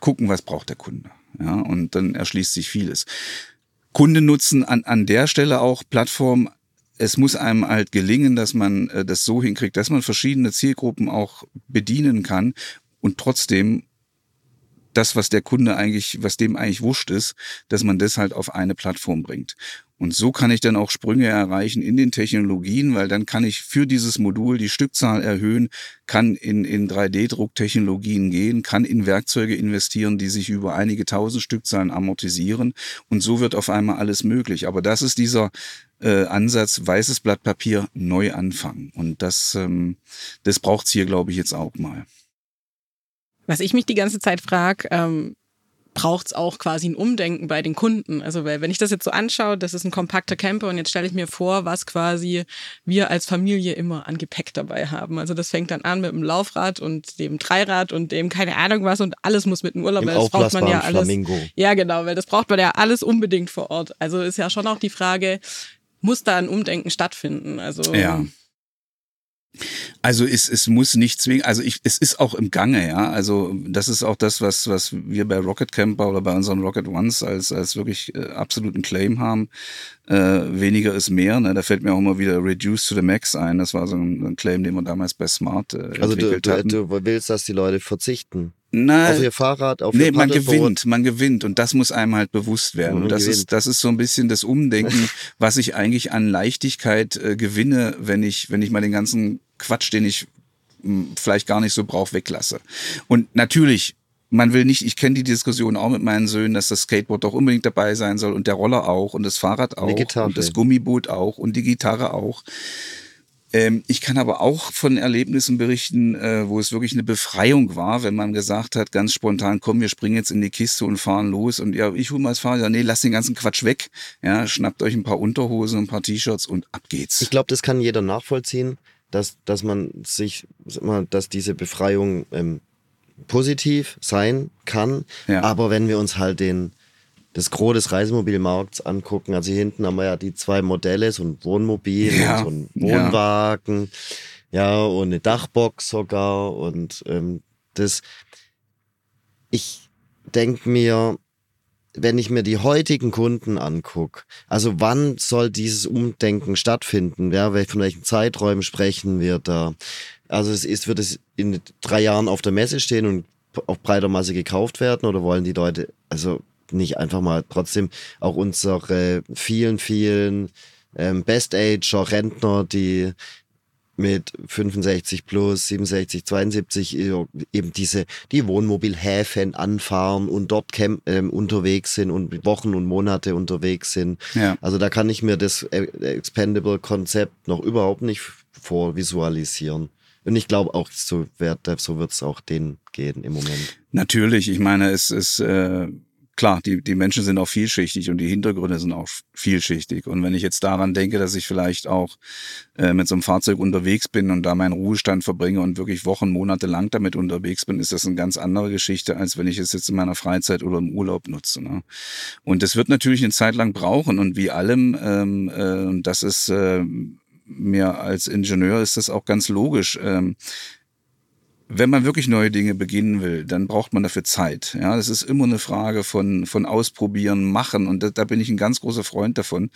Speaker 4: gucken, was braucht der Kunde. Ja, und dann erschließt sich vieles. Kunden nutzen an, an der Stelle auch Plattformen es muss einem halt gelingen, dass man äh, das so hinkriegt, dass man verschiedene Zielgruppen auch bedienen kann und trotzdem das, was der Kunde eigentlich, was dem eigentlich wurscht ist, dass man das halt auf eine Plattform bringt. Und so kann ich dann auch Sprünge erreichen in den Technologien, weil dann kann ich für dieses Modul die Stückzahl erhöhen, kann in, in 3D-Drucktechnologien gehen, kann in Werkzeuge investieren, die sich über einige tausend Stückzahlen amortisieren. Und so wird auf einmal alles möglich. Aber das ist dieser äh, Ansatz, weißes Blatt Papier, neu anfangen. Und das, ähm, das braucht's hier, glaube ich, jetzt auch mal.
Speaker 2: Was ich mich die ganze Zeit frage, ähm, braucht es auch quasi ein Umdenken bei den Kunden. Also weil wenn ich das jetzt so anschaue, das ist ein kompakter Camper und jetzt stelle ich mir vor, was quasi wir als Familie immer an Gepäck dabei haben. Also das fängt dann an mit dem Laufrad und dem Dreirad und dem keine Ahnung was und alles muss mit dem Urlaub,
Speaker 3: Im
Speaker 2: weil das braucht man ja alles.
Speaker 3: Flamingo.
Speaker 2: Ja, genau, weil das braucht man ja alles unbedingt vor Ort. Also ist ja schon auch die Frage, muss da ein Umdenken stattfinden? Also
Speaker 4: ja. Also es, es muss nicht zwingen, also ich, es ist auch im Gange, ja. Also das ist auch das, was, was wir bei Rocket Camper oder bei unseren Rocket Ones als, als wirklich äh, absoluten Claim haben. Äh, weniger ist mehr. Ne? Da fällt mir auch immer wieder Reduce to the Max ein. Das war so ein, ein Claim, den wir damals bei Smart äh,
Speaker 3: Also du,
Speaker 4: du,
Speaker 3: du willst, dass die Leute verzichten.
Speaker 4: Na,
Speaker 3: auf ihr Fahrrad, auf
Speaker 4: nee,
Speaker 3: ihr
Speaker 4: man gewinnt, man gewinnt und das muss einem halt bewusst werden. Und das
Speaker 3: gewinnt.
Speaker 4: ist, das ist so ein bisschen das Umdenken, was ich eigentlich an Leichtigkeit äh, gewinne, wenn ich, wenn ich mal den ganzen Quatsch, den ich mh, vielleicht gar nicht so brauche, weglasse. Und natürlich, man will nicht, ich kenne die Diskussion auch mit meinen Söhnen, dass das Skateboard doch unbedingt dabei sein soll und der Roller auch und das Fahrrad auch und das Gummiboot auch und die Gitarre auch. Ähm, ich kann aber auch von Erlebnissen berichten, äh, wo es wirklich eine Befreiung war, wenn man gesagt hat, ganz spontan, komm, wir springen jetzt in die Kiste und fahren los. Und ja, ich hole mal das Fahrrad. Ja, nee, lasst den ganzen Quatsch weg. Ja, schnappt euch ein paar Unterhosen, ein paar T-Shirts und ab geht's.
Speaker 3: Ich glaube, das kann jeder nachvollziehen, dass, dass man sich, dass diese Befreiung ähm, positiv sein kann.
Speaker 4: Ja.
Speaker 3: Aber wenn wir uns halt den, das Gros des Reisemobilmarkts angucken, also hier hinten haben wir ja die zwei Modelle, so ein Wohnmobil
Speaker 4: Ja.
Speaker 3: und so ein
Speaker 4: Ja.
Speaker 3: Wohnwagen, ja, und eine Dachbox sogar und ähm, das, ich denke mir, wenn ich mir die heutigen Kunden angucke, also wann soll dieses Umdenken stattfinden? Ja, von welchen Zeiträumen sprechen wir da? Also es ist, wird es in drei Jahren auf der Messe stehen und auf breiter Masse gekauft werden oder wollen die Leute also nicht einfach mal trotzdem auch unsere vielen, vielen ähm, Best-Ager, Rentner, die mit 65 plus, 67, 72 äh, eben diese, die Wohnmobilhäfen anfahren und dort camp, ähm, unterwegs sind und Wochen und Monate unterwegs sind.
Speaker 4: Ja.
Speaker 3: Also da kann ich mir das äh, Expendable-Konzept noch überhaupt nicht vorvisualisieren. Und ich glaube auch, so wird so wird's auch denen gehen im Moment.
Speaker 4: Natürlich, ich meine, es ist äh, klar, die, die Menschen sind auch vielschichtig und die Hintergründe sind auch vielschichtig. Und wenn ich jetzt daran denke, dass ich vielleicht auch äh, mit so einem Fahrzeug unterwegs bin und da meinen Ruhestand verbringe und wirklich Wochen, Monate lang damit unterwegs bin, ist das eine ganz andere Geschichte, als wenn ich es jetzt in meiner Freizeit oder im Urlaub nutze. Ne? Und das wird natürlich eine Zeit lang brauchen und wie allem, ähm, äh, das ist äh, mir als Ingenieur ist das auch ganz logisch. Ähm, wenn man wirklich neue Dinge beginnen will, dann braucht man dafür Zeit. Ja, das ist immer eine Frage von, von ausprobieren, machen. Und da, da bin ich ein ganz großer Freund davon.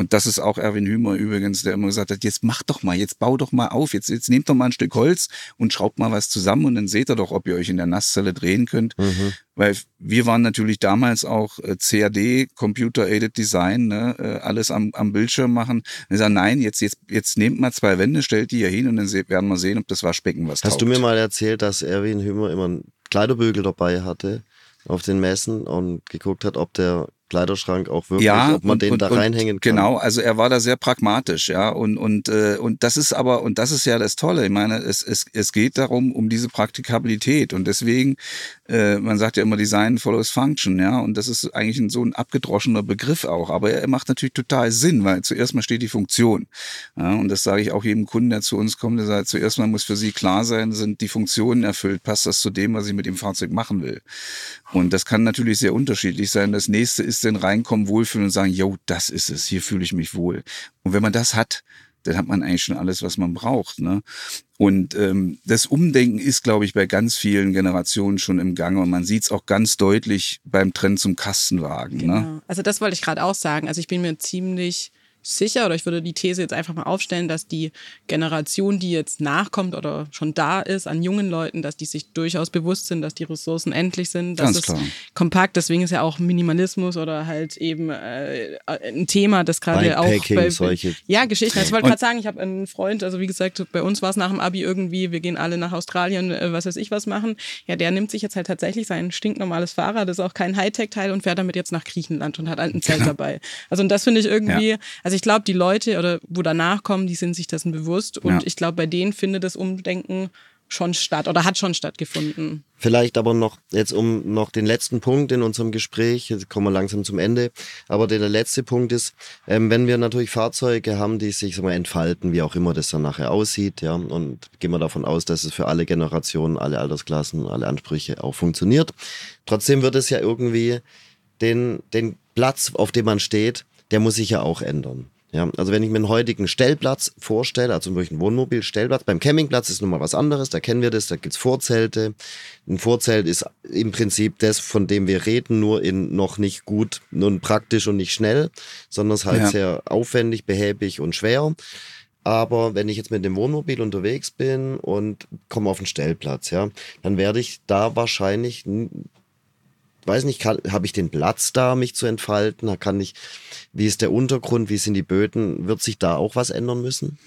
Speaker 4: Und das ist auch Erwin Hümer übrigens, der immer gesagt hat, jetzt mach doch mal, jetzt bau doch mal auf, jetzt, jetzt nehmt doch mal ein Stück Holz und schraubt mal was zusammen und dann seht ihr doch, ob ihr euch in der Nasszelle drehen könnt.
Speaker 3: Mhm.
Speaker 4: Weil wir waren natürlich damals auch äh, CAD, Computer Aided Design, ne, äh, alles am, am Bildschirm machen. Und ich sage, nein, jetzt, jetzt, jetzt nehmt mal zwei Wände, stellt die hier hin und dann werden wir sehen, ob das Waschbecken was
Speaker 3: Hast
Speaker 4: taugt.
Speaker 3: du mir mal erzählt, dass Erwin Hümer immer einen Kleiderbügel dabei hatte auf den Messen und geguckt hat, ob der Kleiderschrank auch wirklich, ob man
Speaker 4: und-
Speaker 3: den
Speaker 4: und,
Speaker 3: da reinhängen kann?
Speaker 4: Genau, also er war da sehr pragmatisch, ja, und und äh, und das ist aber und das ist ja das Tolle. Ich meine, es es es geht darum um diese Praktikabilität und deswegen äh, man sagt ja immer Design follows Function, ja, und das ist eigentlich ein, so ein abgedroschener Begriff auch, aber er macht natürlich total Sinn, weil zuerst mal steht die Funktion, ja, und das sage ich auch jedem Kunden, der zu uns kommt, der sagt, zuerst mal muss für sie klar sein, sind die Funktionen erfüllt, passt das zu dem, was ich mit dem Fahrzeug machen will. Und das kann natürlich sehr unterschiedlich sein. Das nächste ist dann reinkommen, wohlfühlen und sagen, yo, das ist es, hier fühle ich mich wohl. Und wenn man das hat, dann hat man eigentlich schon alles, was man braucht. Ne? Und ähm, das Umdenken ist, glaube ich, bei ganz vielen Generationen schon im Gange. Und man sieht es auch ganz deutlich beim Trend zum Kastenwagen. Ne?
Speaker 2: Genau. Also das wollte ich gerade auch sagen. Also ich bin mir ziemlich sicher oder ich würde die These jetzt einfach mal aufstellen, dass die Generation, die jetzt nachkommt oder schon da ist an jungen Leuten, dass die sich durchaus bewusst sind, dass die Ressourcen endlich sind, dass
Speaker 4: Ganz
Speaker 2: es
Speaker 4: klar.
Speaker 2: kompakt, deswegen ist ja auch Minimalismus oder halt eben äh, ein Thema, das gerade auch bei
Speaker 3: solche-
Speaker 2: ja Geschichten. Also ich wollte gerade sagen, ich habe einen Freund, also wie gesagt, bei uns war es nach dem Abi irgendwie, wir gehen alle nach Australien, äh, was weiß ich was machen. Ja, der nimmt sich jetzt halt tatsächlich sein stinknormales Fahrrad, das ist auch kein Hightech-Teil und fährt damit jetzt nach Griechenland und hat halt ein Zelt dabei. Also und das finde ich irgendwie, also ich glaube, die Leute oder wo danach kommen, die sind sich dessen bewusst und
Speaker 4: Ja.
Speaker 2: ich glaube, bei denen findet das Umdenken schon statt oder hat schon stattgefunden.
Speaker 3: Vielleicht aber noch, jetzt um noch den letzten Punkt in unserem Gespräch, jetzt kommen wir langsam zum Ende, aber der, der letzte Punkt ist, ähm, wenn wir natürlich Fahrzeuge haben, die sich sag mal, entfalten, wie auch immer das dann nachher aussieht, ja, und gehen wir davon aus, dass es für alle Generationen, alle Altersklassen, alle Ansprüche auch funktioniert. Trotzdem wird es ja irgendwie den, den Platz, auf dem man steht, der muss sich ja auch ändern. Ja, also wenn ich mir einen heutigen Stellplatz vorstelle, also wirklich einen Wohnmobilstellplatz, beim Campingplatz ist nochmal was anderes, da kennen wir das, da gibt's Vorzelte. Ein Vorzelt ist im Prinzip das, von dem wir reden, nur in noch nicht gut, nur praktisch und nicht schnell, sondern es ist halt ja. sehr aufwendig, behäbig und schwer. Aber wenn ich jetzt mit dem Wohnmobil unterwegs bin und komme auf den Stellplatz, ja, dann werde ich da wahrscheinlich weiß nicht, habe ich den Platz da, mich zu entfalten? Kann ich, wie ist der Untergrund, wie sind die Böden? Wird sich da auch was ändern müssen?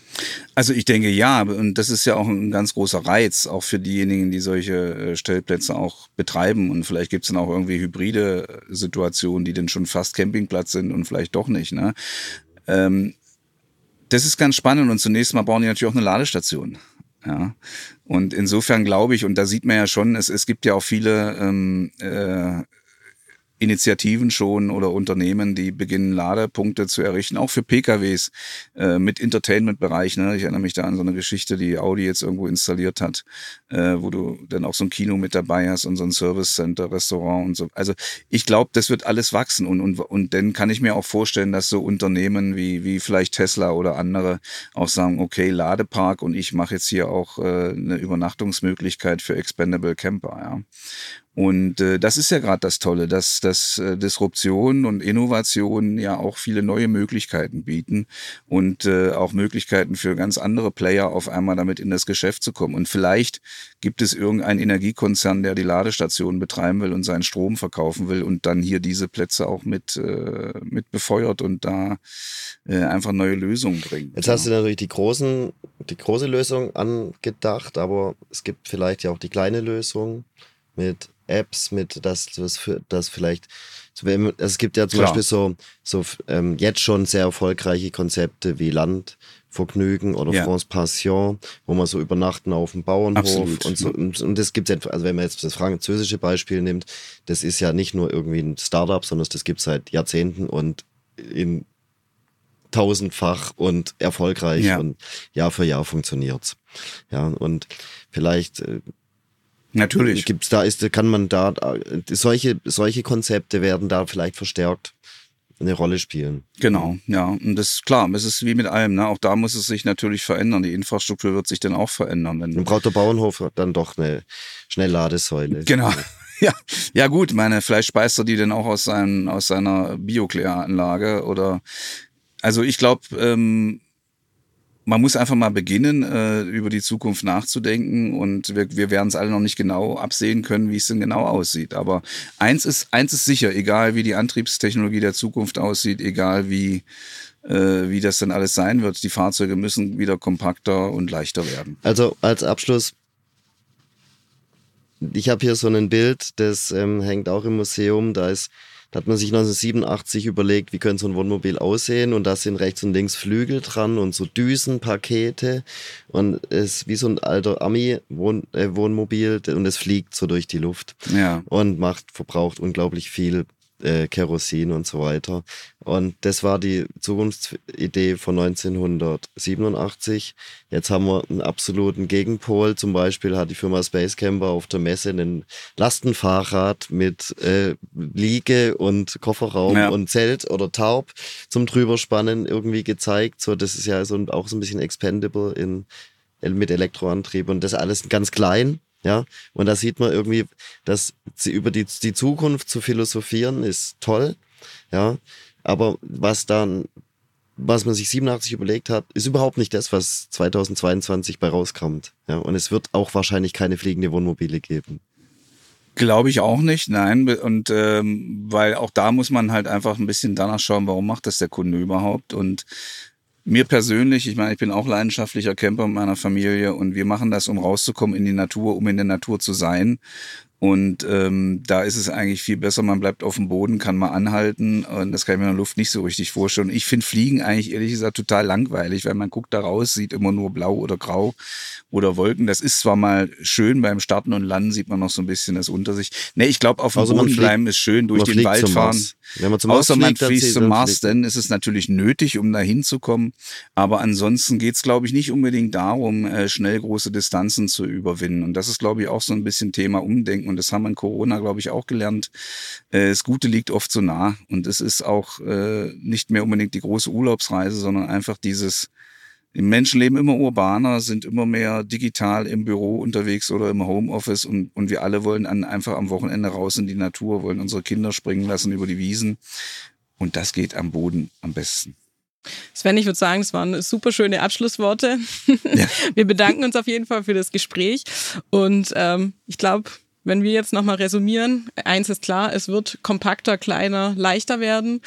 Speaker 4: Also ich denke ja, und das ist ja auch ein ganz großer Reiz, auch für diejenigen, die solche äh, Stellplätze auch betreiben. Und vielleicht gibt es dann auch irgendwie hybride Situationen, die dann schon fast Campingplatz sind und vielleicht doch nicht. Ne? Ähm, das ist ganz spannend und zunächst mal bauen die natürlich auch eine Ladestation. Ja. Und insofern glaube ich, und da sieht man ja schon, es, es gibt ja auch viele ähm, äh, Initiativen schon oder Unternehmen, die beginnen Ladepunkte zu errichten, auch für PKWs äh, mit Entertainment-Bereich. Ne? Ich erinnere mich da an so eine Geschichte, die Audi jetzt irgendwo installiert hat, äh, wo du dann auch so ein Kino mit dabei hast und so ein Service Center, Restaurant und so. Also ich glaube, das wird alles wachsen und, und, und dann kann ich mir auch vorstellen, dass so Unternehmen wie, wie vielleicht Tesla oder andere auch sagen, okay, Ladepark und ich mache jetzt hier auch äh, eine Übernachtungsmöglichkeit für Expendable Camper. Ja. Und äh, das ist ja gerade das Tolle, dass, dass äh, Disruption und Innovation ja auch viele neue Möglichkeiten bieten und äh, auch Möglichkeiten für ganz andere Player auf einmal damit in das Geschäft zu kommen. Und vielleicht gibt es irgendeinen Energiekonzern, der die Ladestation betreiben will und seinen Strom verkaufen will und dann hier diese Plätze auch mit, äh, mit befeuert und da äh, einfach neue Lösungen bringt.
Speaker 3: Jetzt hast du natürlich die großen, die große Lösung angedacht, aber es gibt vielleicht ja auch die kleine Lösung mit Apps, mit das, das, das vielleicht, also es gibt ja zum Klar. Beispiel so, so ähm, jetzt schon sehr erfolgreiche Konzepte wie Landvergnügen oder ja. France Passion, wo man so übernachten auf dem Bauernhof Absolut. und so. Und, und das gibt es, also wenn man jetzt das französische Beispiel nimmt, das ist ja nicht nur irgendwie ein Startup, sondern das gibt es seit Jahrzehnten und in tausendfach und erfolgreich ja. und Jahr für Jahr funktioniert's. Ja, und vielleicht äh,
Speaker 4: Natürlich.
Speaker 3: Gibt's da ist, kann man da solche solche Konzepte werden da vielleicht verstärkt eine Rolle spielen.
Speaker 4: Genau, ja. Und das ist klar, es ist wie mit allem, ne? Auch da muss es sich natürlich verändern. Die Infrastruktur wird sich dann auch verändern.
Speaker 3: Wenn dann braucht der Bauernhof dann doch eine Schnellladesäule.
Speaker 4: Genau. Ja, ja gut, meine, vielleicht speist er die dann auch aus, seinen, aus seiner Biokläranlage oder also ich glaube, ähm, man muss einfach mal beginnen, äh, über die Zukunft nachzudenken und wir, wir werden es alle noch nicht genau absehen können, wie es denn genau aussieht. Aber eins ist, eins ist sicher, egal wie die Antriebstechnologie der Zukunft aussieht, egal wie, äh, wie das dann alles sein wird, die Fahrzeuge müssen wieder kompakter und leichter werden.
Speaker 3: Also als Abschluss, ich habe hier so ein Bild, das ähm, hängt auch im Museum, da ist da hat man sich 1987 überlegt, wie könnte so ein Wohnmobil aussehen und da sind rechts und links Flügel dran und so Düsenpakete und es ist wie so ein alter Ami-Wohnmobil äh, und es fliegt so durch die Luft
Speaker 4: ja.
Speaker 3: und macht, verbraucht unglaublich viel äh, Kerosin und so weiter. Und das war die Zukunftsidee von 1987. Jetzt haben wir einen absoluten Gegenpol. Zum Beispiel hat die Firma Space Camper auf der Messe ein Lastenfahrrad mit äh, Liege und Kofferraum ja. und Zelt oder Taub zum drüberspannen irgendwie gezeigt. So, das ist ja so auch so ein bisschen expendable in mit Elektroantrieb und das alles ganz klein, ja, und da sieht man irgendwie, dass sie über die, die Zukunft zu philosophieren ist toll. Ja, aber was dann, was man sich 87 überlegt hat, ist überhaupt nicht das, was 2022 bei rauskommt. Ja, und es wird auch wahrscheinlich keine fliegende Wohnmobile geben.
Speaker 4: Glaube ich auch nicht, nein. Und ähm, weil auch da muss man halt einfach ein bisschen danach schauen, warum macht das der Kunde überhaupt? Und mir persönlich, ich meine, ich bin auch leidenschaftlicher Camper mit meiner Familie und wir machen das, um rauszukommen in die Natur, um in der Natur zu sein. Und ähm, da ist es eigentlich viel besser, man bleibt auf dem Boden, kann mal anhalten und das kann ich mir in der Luft nicht so richtig vorstellen. Ich finde Fliegen eigentlich ehrlich gesagt total langweilig, weil man guckt da raus, sieht immer nur blau oder grau oder Wolken. Das ist zwar mal schön, beim Starten und Landen sieht man noch so ein bisschen das unter sich. Nee, ich glaube, auf dem also Boden bleiben ist schön, durch den Wald fahren. Wenn man zum Außer man fliegt zum Mars, dann ist es natürlich nötig, um da hinzukommen. Aber ansonsten geht es, glaube ich, nicht unbedingt darum, äh, schnell große Distanzen zu überwinden. Und das ist, glaube ich, auch so ein bisschen Thema Umdenken und das haben wir in Corona, glaube ich, auch gelernt. Äh, das Gute liegt oft so nah und es ist auch äh, nicht mehr unbedingt die große Urlaubsreise, sondern einfach dieses, die Menschen leben immer urbaner, sind immer mehr digital im Büro unterwegs oder im Homeoffice und, und wir alle wollen an, einfach am Wochenende raus in die Natur, wollen unsere Kinder springen lassen über die Wiesen. Und das geht am Boden am besten.
Speaker 2: Sven, ich würde sagen, es waren super schöne Abschlussworte. Ja. Wir bedanken uns auf jeden Fall für das Gespräch. Und ähm, ich glaube, wenn wir jetzt nochmal resümieren, eins ist klar, es wird kompakter, kleiner, leichter werden.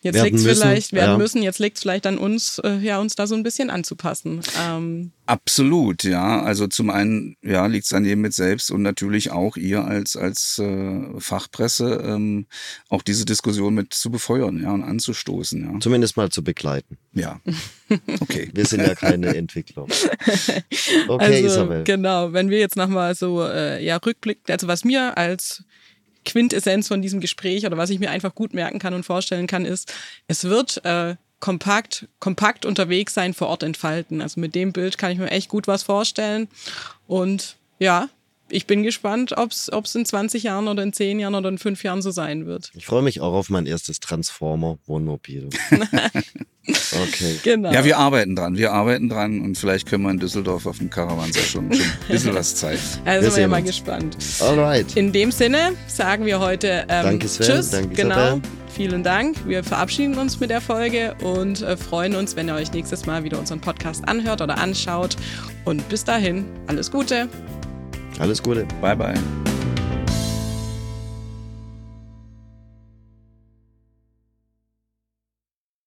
Speaker 2: Jetzt liegt es vielleicht, werden ja. müssen, jetzt liegt es vielleicht an uns, äh, ja, uns da so ein bisschen anzupassen. Ähm,
Speaker 4: Absolut, ja. Also zum einen, ja, liegt es an jedem mit selbst und natürlich auch ihr als, als äh, Fachpresse ähm, auch diese Diskussion mit zu befeuern, ja, und anzustoßen, ja.
Speaker 3: Zumindest mal zu begleiten.
Speaker 4: Ja. Okay.
Speaker 3: wir sind ja keine Entwickler.
Speaker 2: Okay, also, Isabel. Genau, wenn wir jetzt nochmal so äh, ja, rückblicken, also was mir als Quintessenz von diesem Gespräch oder was ich mir einfach gut merken kann und vorstellen kann, ist, es wird äh, kompakt, kompakt unterwegs sein, vor Ort entfalten. Also mit dem Bild kann ich mir echt gut was vorstellen. Und ja, ich bin gespannt, ob es in 20 Jahren oder in 10 Jahren oder in 5 Jahren so sein wird.
Speaker 3: Ich freue mich auch auf mein erstes Transformer-Wohnmobil.
Speaker 4: okay. Genau. Ja, wir arbeiten dran. Wir arbeiten dran und vielleicht können wir in Düsseldorf auf dem Caravanser schon, schon ein bisschen was zeigen.
Speaker 2: Also wir sind wir ja mal gespannt.
Speaker 3: Alright.
Speaker 2: In dem Sinne sagen wir heute ähm,
Speaker 3: Danke Sven,
Speaker 2: Tschüss.
Speaker 3: Danke
Speaker 2: genau.
Speaker 3: Isabel.
Speaker 2: Vielen Dank. Wir verabschieden uns mit der Folge und äh, freuen uns, wenn ihr euch nächstes Mal wieder unseren Podcast anhört oder anschaut. Und bis dahin, alles Gute.
Speaker 3: Alles Gute.
Speaker 4: Bye, bye.